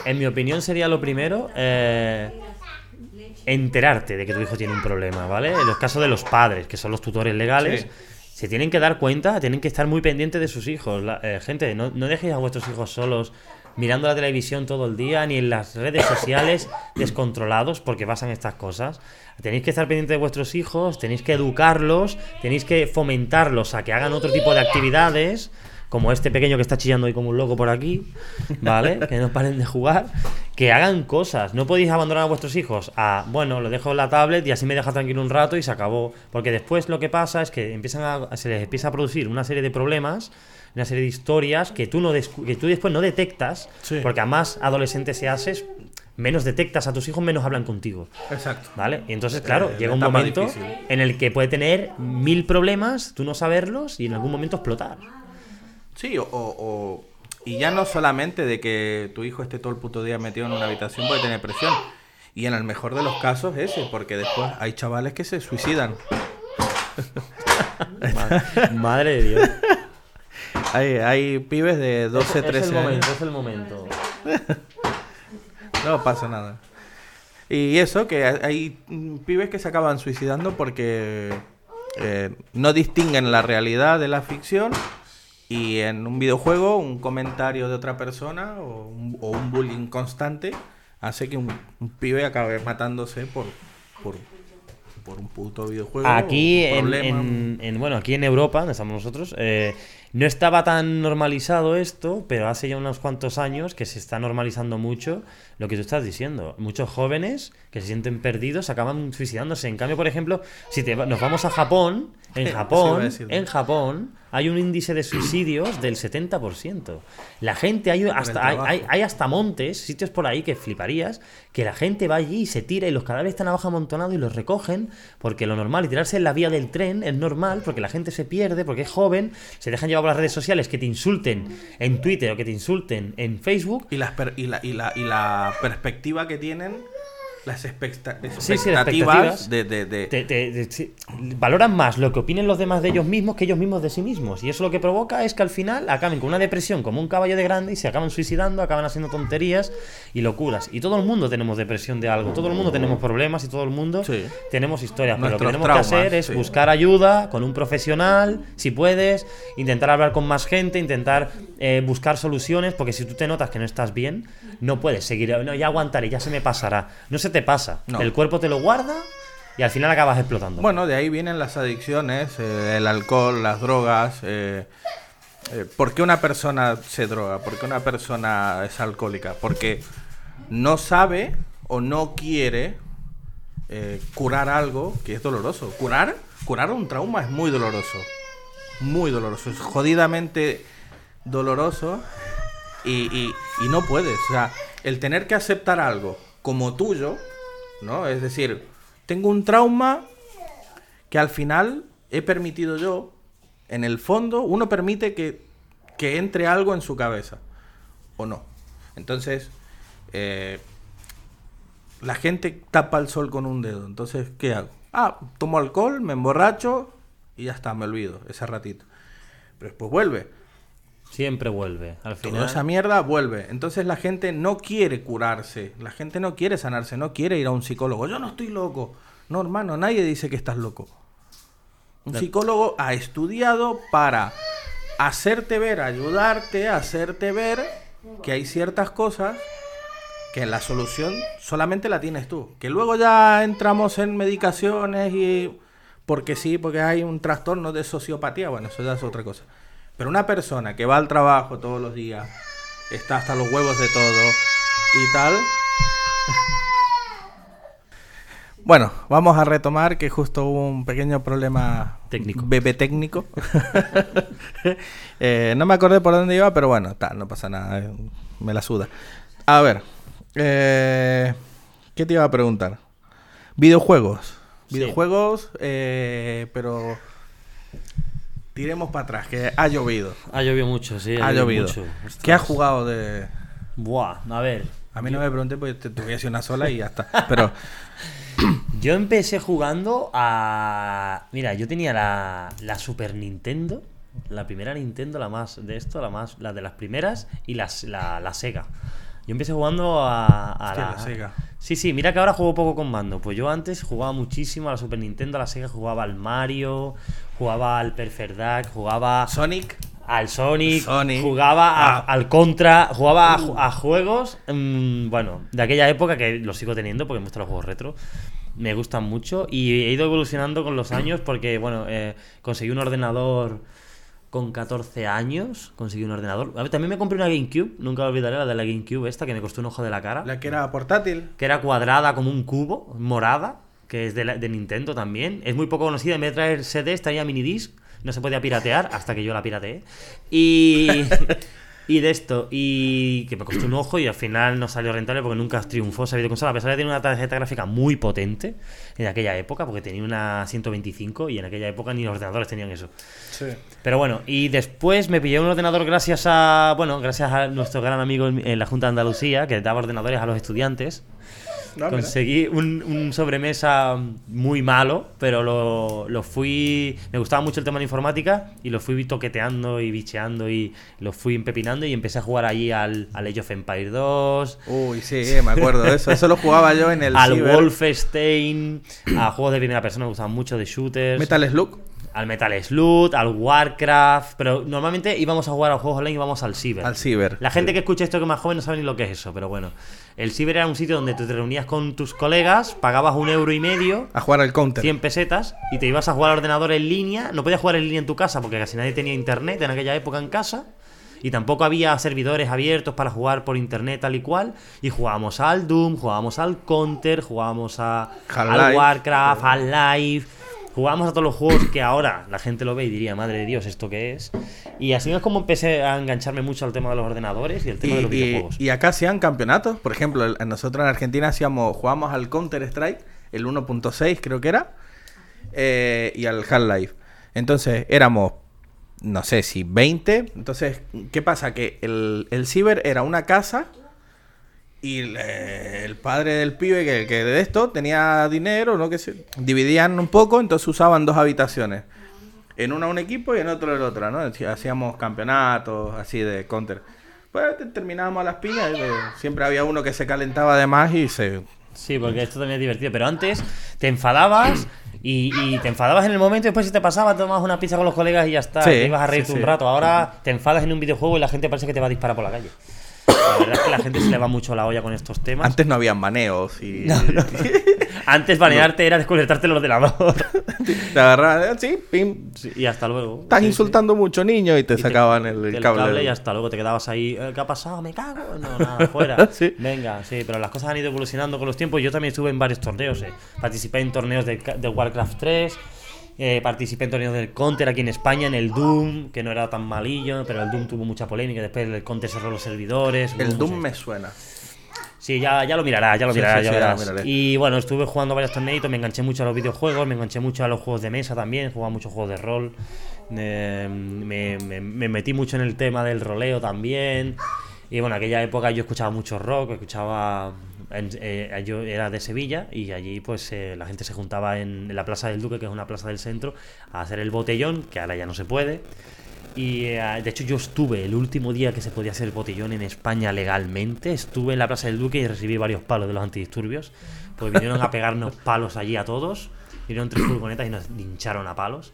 Speaker 2: en, mi opinión sería lo primero, eh, enterarte de que tu hijo tiene un problema, ¿vale? En los casos de los padres, que son los tutores legales, se tienen que dar cuenta, tienen que estar muy pendientes de sus hijos. Eh, gente, no, no dejéis a vuestros hijos solos mirando la televisión todo el día, ni en las redes sociales descontrolados porque pasan estas cosas. Tenéis que estar pendientes de vuestros hijos, tenéis que educarlos, tenéis que fomentarlos a que hagan otro tipo de actividades como este pequeño que está chillando ahí como un loco por aquí, ¿vale? que no paren de jugar, que hagan cosas. No podéis abandonar a vuestros hijos a, bueno, lo dejo en la tablet y así me deja tranquilo un rato y se acabó. Porque después lo que pasa es que empiezan a, se les empieza a producir una serie de problemas, una serie de historias que tú, no que tú después no detectas, porque a más adolescente se haces, menos detectas a tus hijos, menos hablan contigo.
Speaker 1: Exacto.
Speaker 2: ¿Vale? Y entonces, claro, llega un momento en el que puede tener mil problemas, tú no saberlos y en algún momento explotar.
Speaker 1: Sí, o, y ya no solamente de que tu hijo esté todo el puto día metido en una habitación puede tener presión. Y en el mejor de los casos ese, porque después hay chavales que se suicidan.
Speaker 2: Madre, de Dios.
Speaker 1: Hay, hay pibes de 12, 13
Speaker 2: es el
Speaker 1: momento,
Speaker 2: Es el momento.
Speaker 1: no pasa nada. Y eso, que hay pibes que se acaban suicidando porque eh, no distinguen la realidad de la ficción y en un videojuego, un comentario de otra persona o un, bullying constante hace que un, pibe acabe matándose por, por, un puto videojuego.
Speaker 2: Aquí, en, bueno, aquí en Europa, donde estamos nosotros, eh, No estaba tan normalizado esto, pero hace ya unos cuantos años que se está normalizando mucho lo que tú estás diciendo. Muchos jóvenes que se sienten perdidos acaban suicidándose. En cambio, por ejemplo, si te, nos vamos a Japón, en Japón, en Japón hay un índice de suicidios del 70%. La gente, hay hasta, hay, hay, hasta montes, sitios por ahí que fliparías, que la gente va allí y se tira y los cadáveres están abajo amontonados y los recogen, porque lo normal, y tirarse en la vía del tren es normal, porque la gente se pierde, porque es joven, se dejan llevar por las redes sociales que te insulten en Twitter o que te insulten en Facebook.
Speaker 1: Y, las y, la, y, la, y la perspectiva que tienen las expectativas,
Speaker 2: de, valoran más lo que opinen los demás de ellos mismos que ellos mismos de sí mismos. Y eso lo que provoca es que al final acaben con una depresión como un caballo de grande y se acaban suicidando, acaban haciendo tonterías y locuras. Y todo el mundo tenemos depresión de algo, todo el mundo tenemos problemas y todo el mundo tenemos historias. Pero lo que tenemos que hacer es buscar ayuda con un profesional, si puedes, intentar hablar con más gente, intentar eh, buscar soluciones, porque si tú te notas que no estás bien, no puedes seguir, no, ya aguantaré, ya se me pasará. No se te pasa. El cuerpo te lo guarda y al final acabas explotando.
Speaker 1: Bueno, de ahí vienen las adicciones, eh, el alcohol, las drogas. Eh, eh, ¿Por qué una persona se droga? ¿Por qué una persona es alcohólica? Porque no sabe o no quiere curar algo que es doloroso. Curar, curar un trauma es muy doloroso. Muy doloroso. Es jodidamente doloroso y, y, y no puedes. O sea, el tener que aceptar algo como tuyo, ¿no? Es decir, tengo un trauma que al final he permitido yo, en el fondo, uno permite que, entre algo en su cabeza, o no. Entonces, eh, la gente tapa el sol con un dedo. Entonces, ¿qué hago? Ah, tomo alcohol, me emborracho y ya está, me olvido ese ratito. Pero después vuelve.
Speaker 2: Siempre vuelve. Al final.
Speaker 1: esa mierda vuelve. Entonces la gente no quiere curarse. La gente no quiere sanarse. No quiere ir a un psicólogo. Yo no estoy loco. No, hermano, nadie dice que estás loco. Un psicólogo ha estudiado para hacerte ver, ayudarte, hacerte ver que hay ciertas cosas que la solución solamente la tienes tú. Que luego ya entramos en medicaciones y porque sí, porque hay un trastorno de sociopatía, bueno, eso ya es otra cosa. Pero una persona que va al trabajo todos los días, está hasta los huevos de todo y tal. Bueno, vamos a retomar que justo hubo un pequeño problema
Speaker 2: técnico.
Speaker 1: Bebé técnico. Eh, no me acordé por dónde iba, pero bueno, tal, no pasa nada. Eh, me la suda. A ver, eh, ¿qué te iba a preguntar? Videojuegos. Videojuegos, pero tiremos para atrás, que ha llovido.
Speaker 2: Ha llovido mucho, sí.
Speaker 1: Ha, llovido. ¿Qué has jugado de...?
Speaker 2: Buah, a ver.
Speaker 1: A mí no me pregunté porque te, tuve una sola y ya está. Pero...
Speaker 2: yo empecé jugando a... Mira, yo tenía la, la Super Nintendo. La primera Nintendo, la más de esto, la más la de las primeras y las, la, la Sega. Yo empecé jugando a, a
Speaker 1: la... Sega.
Speaker 2: Sí, sí, mira que ahora juego poco con mando. Pues yo antes jugaba muchísimo a la Super Nintendo, a la Sega, jugaba al Mario, jugaba al Perfect jugaba.
Speaker 1: Sonic.
Speaker 2: Al Sonic, jugaba ah. al Contra, jugaba a, juegos, mm, bueno, de aquella época que lo sigo teniendo porque me gustan los juegos retro me gustan mucho y he ido evolucionando con los años porque, bueno, eh, conseguí un ordenador con 14 años conseguí un ordenador. A ver, también me compré una GameCube, nunca olvidaré la de la GameCube esta, que me costó un ojo de la cara.
Speaker 1: La que era portátil.
Speaker 2: Que era cuadrada como un cubo, morada, que es de, de Nintendo también. Es muy poco conocida, en vez de traer CD, estaría minidisc, no se podía piratear hasta que yo la pirateé. Y... Y de esto, y que me costó un ojo y al final no salió rentable porque nunca triunfó esa videoconsola, a pesar de tener una tarjeta gráfica muy potente en aquella época, porque tenía una 125 y en aquella época ni los ordenadores tenían eso. Sí. Pero bueno, y después me pillé un ordenador gracias a, bueno, gracias a nuestro gran amigo en la Junta de Andalucía, que daba ordenadores a los estudiantes. Conseguí un, sobremesa muy malo, pero lo, fui. Me gustaba mucho el tema de informática y lo fui toqueteando y bicheando y lo fui empepinando y empecé a jugar allí al, al Age of Empire 2.
Speaker 1: Uy, sí, me acuerdo de eso. Eso lo jugaba yo en el.
Speaker 2: Al Wolfenstein, a juegos de primera persona me gustaban mucho, de shooters.
Speaker 1: Metal Slug.
Speaker 2: Al Metal Slug, al Warcraft, pero normalmente íbamos a jugar a juegos online y íbamos al Ciber.
Speaker 1: Al Ciber.
Speaker 2: La gente que escucha esto que es más joven no sabe ni lo que es eso, pero bueno. El Ciber era un sitio donde te reunías con tus colegas, pagabas un euro y medio,
Speaker 1: A jugar al counter.
Speaker 2: 100 pesetas, y te ibas a jugar al ordenador en línea. No podías jugar en línea en tu casa porque casi nadie tenía internet en aquella época en casa. Y tampoco había servidores abiertos para jugar por internet tal y cual. Y jugábamos al Doom, jugábamos al Counter, jugábamos a, al Warcraft, al Life. Jugábamos a todos los juegos que ahora la gente lo ve y diría, madre de Dios, ¿esto qué es? Y así es como empecé a engancharme mucho al tema de los ordenadores y el tema de los
Speaker 1: Y,
Speaker 2: videojuegos.
Speaker 1: y acá hacían campeonatos. Por ejemplo, el- nosotros en Argentina hacíamos, jugábamos al Counter Strike, el 1.6 creo que era, eh, y al Half-Life. Entonces éramos, no sé si 20. Entonces, ¿qué pasa? Que el, el ciber era una casa y el, el padre del pibe que, que de esto tenía dinero, ¿no? Que se dividían un poco, entonces usaban dos habitaciones. En una un equipo y en otro el otro, ¿no? Hacíamos campeonatos así de counter. Pues te- terminábamos a las piñas. y, eh, siempre había uno que se calentaba de más y se.
Speaker 2: Sí, porque esto también es divertido. Pero antes te enfadabas y, y te enfadabas en el momento y después si te pasaba, tomabas una pizza con los colegas y ya está.
Speaker 1: Sí,
Speaker 2: te ibas a reírte
Speaker 1: sí,
Speaker 2: un
Speaker 1: sí.
Speaker 2: rato. Ahora te enfadas en un videojuego y la gente parece que te va a disparar por la calle. La verdad es que la gente se le va mucho la olla con estos temas.
Speaker 1: Antes no habían baneos y.
Speaker 2: Antes banearte era desconectarte el ordenador.
Speaker 1: te agarraban, sí, pim.
Speaker 2: Sí, y hasta luego.
Speaker 1: Estás
Speaker 2: Sí, sí.
Speaker 1: insultando mucho, niño, y te
Speaker 2: Y te-
Speaker 1: sacaban el,
Speaker 2: el
Speaker 1: cable.
Speaker 2: y hasta luego te quedabas ahí. "Eh, ¿Qué ha pasado? ¿Me cago? No, nada, fuera.
Speaker 1: Sí.
Speaker 2: Venga, sí, pero las cosas han ido evolucionando con los tiempos. Yo también estuve en varios torneos. eh. Participé en torneos de, de Warcraft 3. Eh, participé en torneos del Counter aquí en España, en el Doom, que no era tan malillo, pero el Doom tuvo mucha polémica. Después el Counter cerró los servidores.
Speaker 1: El Doom me suena.
Speaker 2: Sí, ya, ya lo mirarás, ya lo mirarás,
Speaker 1: sí,
Speaker 2: ya
Speaker 1: sí, ya lo
Speaker 2: y bueno, estuve jugando varios torneitos, me enganché mucho a los videojuegos, me enganché mucho a los juegos de mesa también, jugaba muchos juegos de rol. eh, me, me- me metí mucho en el tema del roleo también. Y bueno, aquella época yo escuchaba mucho rock, escuchaba. En- eh, yo era de Sevilla y allí pues eh, la gente se juntaba en, en la Plaza del Duque, que es una plaza del centro, a hacer el botellón, que ahora ya no se puede. Y eh, de hecho yo estuve el último día que se podía hacer el botellón en España legalmente, estuve en la Plaza del Duque y recibí varios palos de los antidisturbios, pues vinieron a pegarnos palos allí a todos, vinieron tres furgonetas y nos hincharon a palos.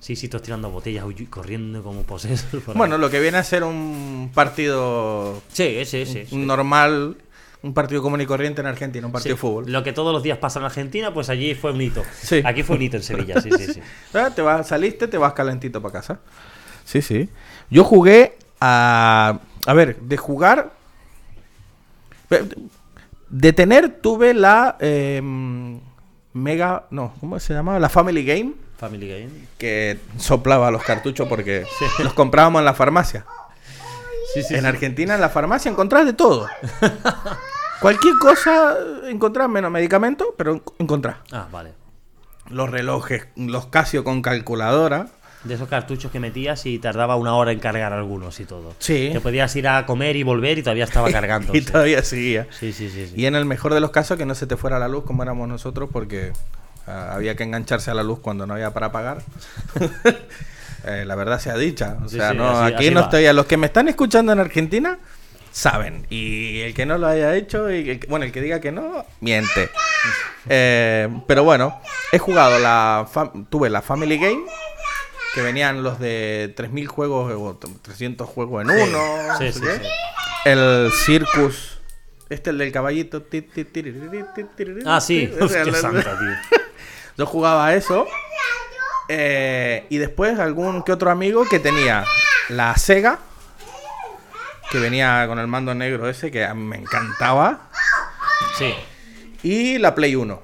Speaker 2: Sí, sí, todos tirando botellas, corriendo como posesos. por ahí.
Speaker 1: Bueno, lo que viene a ser un partido
Speaker 2: sí, sí, sí. sí.
Speaker 1: normal, un partido común y corriente en Argentina, un partido
Speaker 2: Sí,
Speaker 1: de fútbol.
Speaker 2: Lo que todos los días pasa en Argentina, pues allí fue un hito.
Speaker 1: Sí.
Speaker 2: Aquí fue un hito en Sevilla, sí, sí, sí.
Speaker 1: Ah, Te vas, saliste, te vas calentito para casa. Sí, sí. Yo jugué a. A ver, de jugar. De tener, tuve la. em, mega. No, ¿cómo se llamaba? La Family Game.
Speaker 2: Family Game.
Speaker 1: Que soplaba los cartuchos porque los comprábamos en la farmacia.
Speaker 2: Sí, sí,
Speaker 1: en
Speaker 2: sí.
Speaker 1: Argentina, en la farmacia, encontrás de todo. Cualquier cosa encontrás, menos medicamentos, pero en- encontrás.
Speaker 2: Ah, vale.
Speaker 1: Los relojes, los Casio con calculadora.
Speaker 2: De esos cartuchos que metías y tardaba una hora en cargar algunos y todo.
Speaker 1: Sí.
Speaker 2: Te podías ir a comer y volver y todavía estaba cargando.
Speaker 1: y todavía seguía.
Speaker 2: Sí, sí, sí. sí.
Speaker 1: Y en el mejor de los casos que no se te fuera la luz como éramos nosotros porque ah, había que engancharse a la luz cuando no había para pagar. Eh, la verdad sea dicha. O
Speaker 2: Sí,
Speaker 1: sea,
Speaker 2: sí,
Speaker 1: no,
Speaker 2: así-
Speaker 1: aquí
Speaker 2: así
Speaker 1: no
Speaker 2: va.
Speaker 1: estoy. A los que me están escuchando en Argentina saben. Y el que no lo haya hecho, y el que- bueno, el que diga que no, miente. Eh, pero bueno, he jugado la. tuve la Family Game. Que venían los de 3000 juegos o 300 juegos en uno.
Speaker 2: Sí,
Speaker 1: no sé
Speaker 2: sí,
Speaker 1: qué.
Speaker 2: sí.
Speaker 1: El Circus. Este, el del caballito.
Speaker 2: Ah, sí.
Speaker 1: la-
Speaker 2: santa, tío.
Speaker 1: Yo jugaba eso. eh, y después algún que otro amigo que tenía la Sega. Que venía con el mando negro ese, que a mí me encantaba.
Speaker 2: Sí.
Speaker 1: Y la Play 1.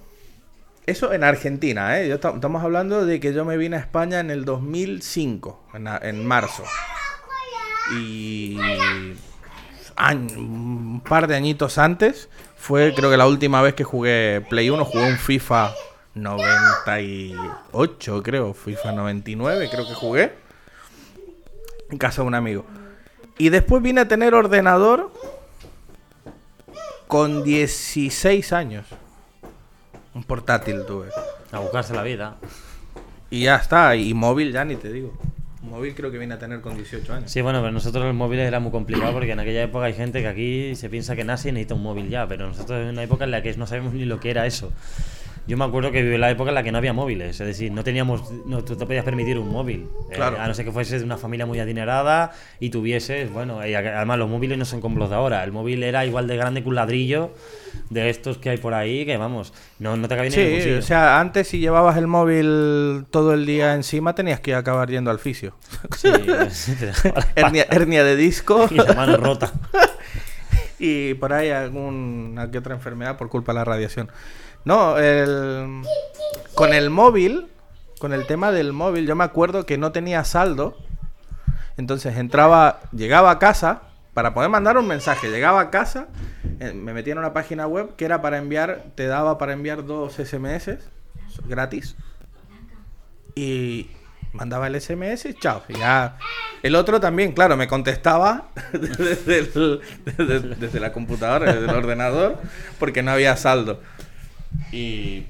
Speaker 1: Eso en Argentina, ¿eh? Yo esta- estamos hablando de que yo me vine a España en el 2005, en, en marzo. Y año- un par de añitos antes fue creo que la última vez que jugué Play 1, jugué un FIFA 98, creo, FIFA 99 creo que jugué. En casa de un amigo. Y después vine a tener ordenador con 16 años. Un portátil tuve.
Speaker 2: A buscarse la vida.
Speaker 1: Y ya está. Y móvil ya ni te digo. Móvil creo que vine a tener con 18 años.
Speaker 2: Sí, bueno, pero nosotros el móvil era muy complicado porque en aquella época hay gente que aquí se piensa que nace y necesita un móvil ya, pero nosotros en una época en la que no sabemos ni lo que era eso. Yo me acuerdo que viví la época en la que no había móviles, es decir, no teníamos, no tú te podías permitir un móvil, Eh, a no ser que fueses de una familia muy adinerada y tuvieses, bueno, y a- además los móviles no son como los de ahora, el móvil era igual de grande que un ladrillo de estos que hay por ahí, que vamos, no, no te cabía ni en el
Speaker 1: Sí, o sea, antes si llevabas el móvil todo el día encima tenías que acabar yendo al fisio.
Speaker 2: Sí, la
Speaker 1: hernia, hernia de disco
Speaker 2: y la mano rota.
Speaker 1: y por ahí alguna que otra enfermedad por culpa de la radiación. No, el, con el móvil, con el tema del móvil, yo me acuerdo que no tenía saldo. Entonces entraba, llegaba a casa para poder mandar un mensaje. Llegaba a casa, eh, me metía en una página web que era para enviar, te daba para enviar dos SMS gratis. Y mandaba el SMS y chao. ya. El otro también, claro, me contestaba desde, el- desde- desde la computadora, desde el ordenador, porque no había saldo. Y.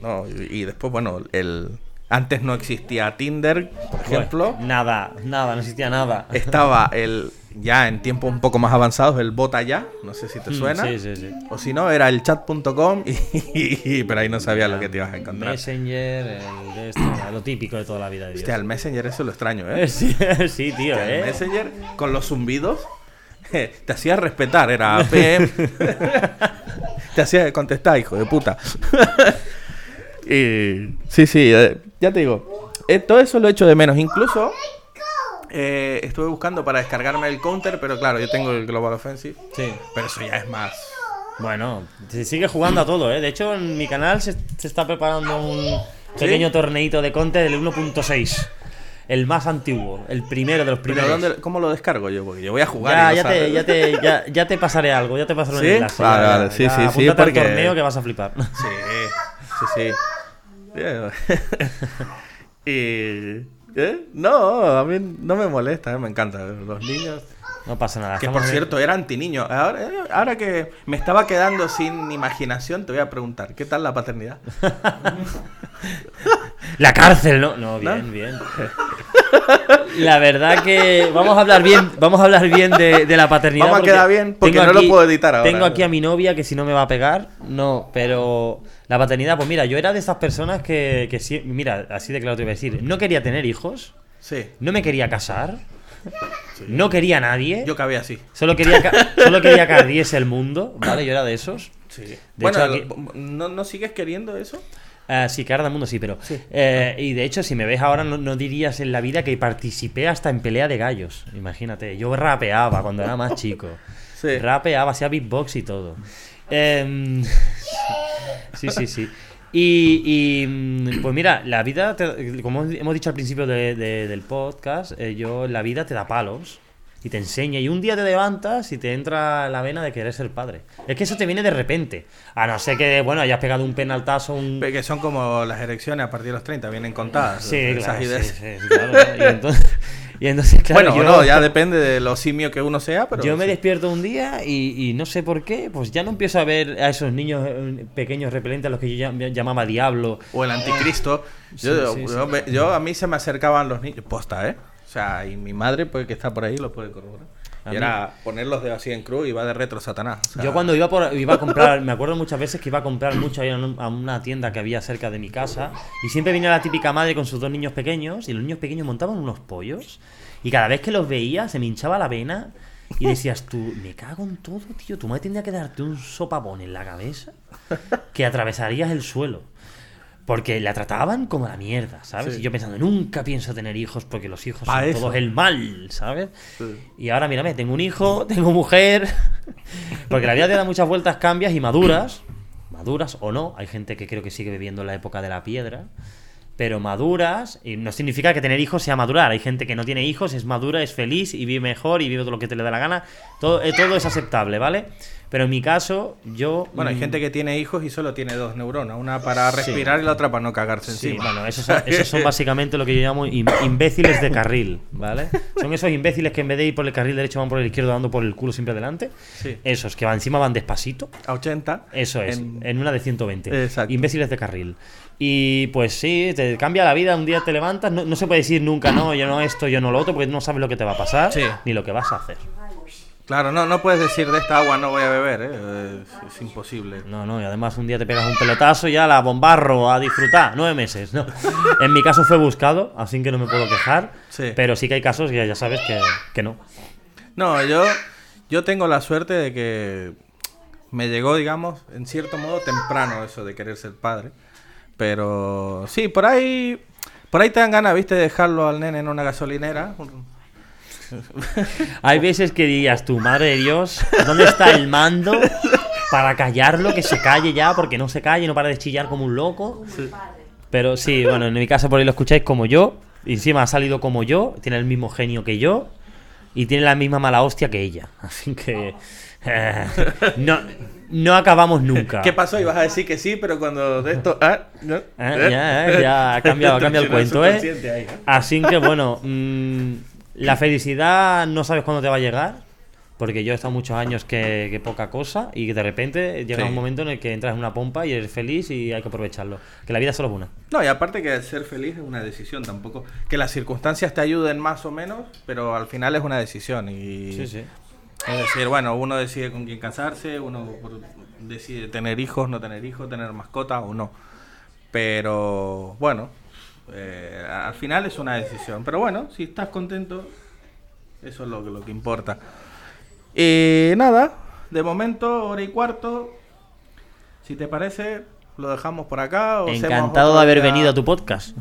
Speaker 1: No, y, después, bueno, el. Antes no existía Tinder, por ejemplo.
Speaker 2: Nada, nada, no existía nada.
Speaker 1: Estaba el. Ya en tiempos un poco más avanzados, el bota ya. No sé si te
Speaker 2: Mm,
Speaker 1: suena.
Speaker 2: Sí, sí, sí.
Speaker 1: O si no, era el chat.com. Y, pero ahí no sabía lo que te ibas a encontrar.
Speaker 2: Messenger, el de esto, lo típico de toda la vida de Dios.
Speaker 1: Hostia, el Messenger, eso lo extraño, ¿eh?
Speaker 2: Sí, sí, tío,
Speaker 1: El
Speaker 2: ¿eh?
Speaker 1: Messenger con los zumbidos te hacía respetar, era PM. Te hacía contestar, hijo de puta. y sí, sí, eh, ya te digo, eh, todo eso lo echo de menos. Incluso eh, estuve buscando para descargarme el counter, pero claro, yo tengo el Global Offensive,
Speaker 2: Sí.
Speaker 1: pero eso ya es más.
Speaker 2: Bueno, se sigue jugando a todo, ¿eh? De hecho, en mi canal se, se está preparando un pequeño torneito de Conte del 1.6. El más antiguo, el primero de los
Speaker 1: Pero
Speaker 2: primeros.
Speaker 1: ¿dónde, ¿cómo lo descargo yo? Porque yo voy a jugar.
Speaker 2: Ya,
Speaker 1: y no
Speaker 2: ya, te,
Speaker 1: sabe.
Speaker 2: ya, te, ya, ya te pasaré algo, ya te pasaré un
Speaker 1: ¿Sí?
Speaker 2: enlace.
Speaker 1: Vale, vale, sí, sí, sí,
Speaker 2: apúntate al
Speaker 1: porque-
Speaker 2: torneo que vas a flipar.
Speaker 1: Sí, sí, sí. Y... ¿eh? No, a mí no me molesta, eh, me encanta. Los niños...
Speaker 2: No pasa nada.
Speaker 1: Que por cierto, era antiniño. Ahora, eh, ahora que me estaba quedando sin imaginación, te voy a preguntar, ¿qué tal la paternidad?
Speaker 2: La cárcel, ¿no? No, bien,
Speaker 1: ¿No?
Speaker 2: bien. La verdad que vamos a hablar bien, vamos a hablar bien de, de la paternidad.
Speaker 1: Vamos a quedar bien, porque
Speaker 2: tengo
Speaker 1: no lo puedo editar ahora.
Speaker 2: Tengo aquí a mi novia que si no me va a pegar, no, pero la paternidad, pues mira, yo era de esas personas que, que sí, mira, así de claro te voy a decir, no quería tener hijos,
Speaker 1: Sí,
Speaker 2: no me quería casar, no quería a nadie,
Speaker 1: yo cabía así.
Speaker 2: solo quería ca- solo quería que ardiese el mundo, ¿vale? Yo era de esos.
Speaker 1: Sí.
Speaker 2: De
Speaker 1: bueno,
Speaker 2: hecho, aquí-
Speaker 1: ¿no, ¿no sigues queriendo eso?
Speaker 2: Ah, sí, que arda el mundo sí, pero... eh, y de hecho, si me ves ahora, no, no dirías en la vida que participé hasta en pelea de gallos. Imagínate, yo rapeaba cuando era más chico.
Speaker 1: Sí.
Speaker 2: Rapeaba, hacía beatbox y todo. Em, sí, sí, sí. Y, y, mm, pues mira, la vida, te- como hemos dicho al principio de- de- del podcast, eh, yo la vida te da palos y te enseña. Y un día te levantas y te entra la vena de querer ser padre. Es que eso te viene de repente. A no ser que, bueno, hayas pegado un penaltazo, un,
Speaker 1: Que son como las erecciones a partir de los 30, vienen contadas.
Speaker 2: Sí, claro, sí, sí, claro. Y entonces, y entonces, claro,
Speaker 1: bueno,
Speaker 2: yo,
Speaker 1: no, ya depende de lo simio que uno sea, pero...
Speaker 2: yo me
Speaker 1: sí.
Speaker 2: despierto un día y, y no sé por qué, pues ya no empiezo a ver a esos niños eh, pequeños repelentes a los que yo llam- llamaba diablo.
Speaker 1: O el anticristo. Yo,
Speaker 2: Sí, sí,
Speaker 1: yo, me- yo- a mí se me acercaban los niños. Posta, ¿eh? O sea, y mi madre, pues que está por ahí, lo puede corroborar. Y era poner los dedos así en cruz y va de retro Satanás. O sea,
Speaker 2: Yo cuando iba, por, iba a comprar, me acuerdo muchas veces que iba a comprar mucho a una tienda que había cerca de mi casa y siempre venía la típica madre con sus dos niños pequeños y los niños pequeños montaban unos pollos y cada vez que los veía se me hinchaba la vena y decías tú, me cago en todo, tío, tu madre tendría que darte un sopapón en la cabeza que atravesarías el suelo. Porque la trataban como la mierda, ¿sabes?
Speaker 1: Sí.
Speaker 2: Y yo pensando, nunca pienso tener hijos porque los hijos
Speaker 1: Pa'
Speaker 2: son
Speaker 1: eso.
Speaker 2: todos el mal, ¿sabes?
Speaker 1: Sí.
Speaker 2: Y ahora mírame, tengo un hijo, tengo mujer. Porque la vida te da muchas vueltas, cambias y maduras. Maduras o no. Hay gente que creo que sigue viviendo en la época de la piedra. Pero maduras, y no significa que tener hijos sea madurar. Hay gente que no tiene hijos, es madura, es feliz y vive mejor y vive todo lo que te le da la gana. Todo, eh, todo es aceptable, ¿vale? Pero en mi caso, yo.
Speaker 1: Bueno, hay
Speaker 2: mm,
Speaker 1: gente que tiene hijos y solo tiene dos neuronas. Una para
Speaker 2: Sí.
Speaker 1: respirar y la otra para no cagarse
Speaker 2: Sí,
Speaker 1: encima.
Speaker 2: bueno, esos son, esos son básicamente lo que yo llamo im- imbéciles de carril, ¿vale? Son esos imbéciles que en vez de ir por el carril derecho van por el izquierdo dando por el culo siempre adelante.
Speaker 1: Sí.
Speaker 2: Esos que van encima van despacito.
Speaker 1: A 80.
Speaker 2: Eso es, en,
Speaker 1: en-
Speaker 2: una de 120.
Speaker 1: Exacto.
Speaker 2: Imbéciles de carril. Y pues sí, te cambia la vida, un día te levantas, no, no se puede decir nunca, no, yo no esto, yo no lo otro, porque no sabes lo que te va a pasar,
Speaker 1: Sí.
Speaker 2: ni lo que vas a hacer.
Speaker 1: Claro, no, no puedes decir de esta agua no voy a beber, ¿eh? es, es imposible.
Speaker 2: No, no, y además un día te pegas un pelotazo y ya la bombarro a disfrutar. Nueve meses, ¿no? En mi caso fue buscado, así que no me puedo quejar.
Speaker 1: Sí.
Speaker 2: Pero sí que hay casos que ya sabes que, que no.
Speaker 1: No, yo, yo tengo la suerte de que me llegó, digamos, en cierto modo temprano eso de querer ser padre. Pero sí, por ahí, por ahí te dan ganas, viste, de dejarlo al nene en una gasolinera.
Speaker 2: Hay veces que dirías tú, madre de Dios, ¿dónde está el mando para callarlo? Que se calle ya, porque no se calle, no para de chillar como un loco. Pero sí, bueno, en mi caso por ahí lo escucháis como yo. Y encima ha salido como yo, tiene el mismo genio que yo. Y tiene la misma mala hostia que ella. Así que... no, no acabamos nunca.
Speaker 1: ¿Qué pasó? Ibas a decir que sí, pero cuando de esto... ah, ¿no?
Speaker 2: Ah, ya, ya ha cambiado, ha cambiado el cuento,
Speaker 1: ahí,
Speaker 2: ¿eh? Así que bueno, mm, la felicidad no sabes cuándo te va a llegar, porque yo he estado muchos años que, que poca cosa y que de repente llega
Speaker 1: Sí.
Speaker 2: un momento en el que entras en una pompa y eres feliz y hay que aprovecharlo. Que la vida solo es una.
Speaker 1: No, y aparte que ser feliz es una decisión tampoco. Que las circunstancias te ayuden más o menos, pero al final es una decisión. Y
Speaker 2: Sí, sí.
Speaker 1: Es decir, bueno, uno decide con quién casarse, uno decide tener hijos, no tener hijos, tener mascota o no. Pero bueno, eh, al final es una decisión. Pero bueno, si estás contento, eso es lo, que- lo que importa. Y nada, de momento, hora y cuarto. Si te parece, lo dejamos por acá. o
Speaker 2: Encantado de haber
Speaker 1: día.
Speaker 2: venido a tu podcast.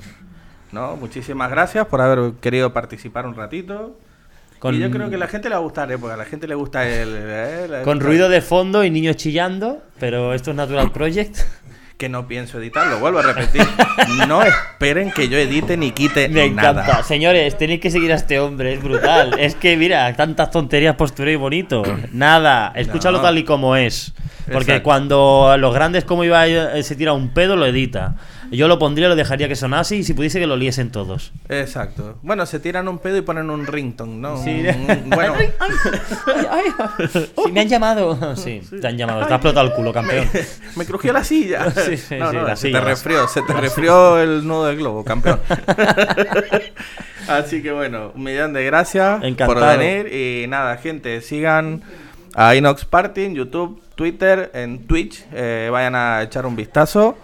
Speaker 1: No, muchísimas gracias por haber querido participar un ratito.
Speaker 2: Con-
Speaker 1: Y yo creo que a la gente le va a gustar, ¿eh? porque a la gente le gusta el... eh,
Speaker 2: Con ruido de fondo y niños chillando, pero esto es Natural Project.
Speaker 1: Que no pienso editarlo, vuelvo a repetir. No esperen que yo edite ni quite
Speaker 2: Me encanta.
Speaker 1: nada.
Speaker 2: Señores, tenéis que seguir a este hombre, es brutal. es que, mira, tantas tonterías posturéis bonito. Nada, escúchalo
Speaker 1: No.
Speaker 2: tal y como es. Porque
Speaker 1: Exacto.
Speaker 2: cuando los grandes, como iba, eh, se tira un pedo, lo edita. Yo lo pondría, lo dejaría que sonase y si pudiese que lo liesen todos.
Speaker 1: Exacto. Bueno, se tiran un pedo y ponen un ringtone, ¿no?
Speaker 2: Sí.
Speaker 1: Un- un- bueno,
Speaker 2: Sí, me han llamado. Sí, te han llamado. Te ha explotado el culo, campeón.
Speaker 1: me, me crujió la silla.
Speaker 2: Sí, sí,
Speaker 1: no,
Speaker 2: sí,
Speaker 1: no,
Speaker 2: la
Speaker 1: se
Speaker 2: silla,
Speaker 1: te resfrió, se te resfrió el nudo del globo, campeón. Así que bueno, un millón de gracias por venir. Y nada, gente, sigan a Inox Party en YouTube, Twitter, en Twitch. eh, vayan a echar un vistazo.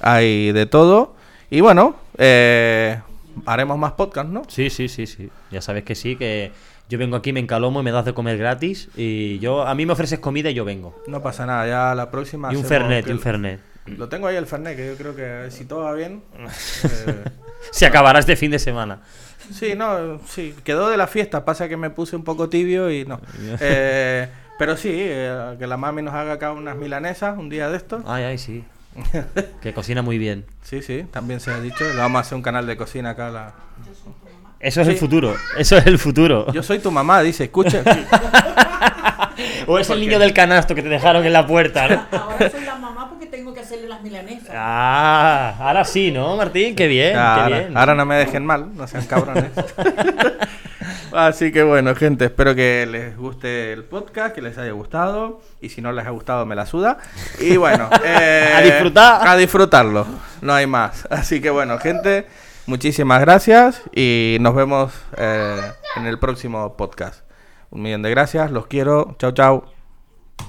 Speaker 1: Hay de todo. Y bueno, eh, haremos más podcasts, ¿no?
Speaker 2: Sí, sí, sí, sí. Ya sabes que sí, que yo vengo aquí, me encalomo y me das de comer gratis. Y yo, a mí me ofreces comida y yo vengo.
Speaker 1: No pasa nada, ya la próxima.
Speaker 2: Y un Fernet, y un Fernet.
Speaker 1: Lo tengo ahí el Fernet, que yo creo que si todo va bien. eh,
Speaker 2: Se acabará este fin de semana.
Speaker 1: Sí, no, sí, quedó de la fiesta, pasa que me puse un poco tibio y no. Eh, pero sí, eh, que la mami nos haga acá unas milanesas un día de estos.
Speaker 2: Ay, ay, sí. Que cocina muy bien.
Speaker 1: Sí, sí, también se ha dicho, le vamos a hacer un canal de cocina acá. La...
Speaker 2: Eso es el
Speaker 1: Sí.
Speaker 2: futuro. Eso es el futuro.
Speaker 1: Yo soy tu mamá, dice, escucha.
Speaker 2: O es el niño del canasto que te dejaron en la puerta, ¿no?
Speaker 3: Ahora soy la mamá porque tengo que hacerle las milanesas.
Speaker 2: Ah, ahora sí, ¿no, Martín? Qué bien, qué
Speaker 1: ahora,
Speaker 2: bien.
Speaker 1: ahora no me dejen mal, no sean cabrones. Así que bueno, gente, espero que les guste el podcast, que les haya gustado. Y si no les ha gustado, me la suda. Y bueno, eh,
Speaker 2: A disfrutar.
Speaker 1: A disfrutarlo, no hay más. Así que bueno, gente, muchísimas gracias y nos vemos eh, en el próximo podcast. Un millón de gracias, los quiero. Chao, chao.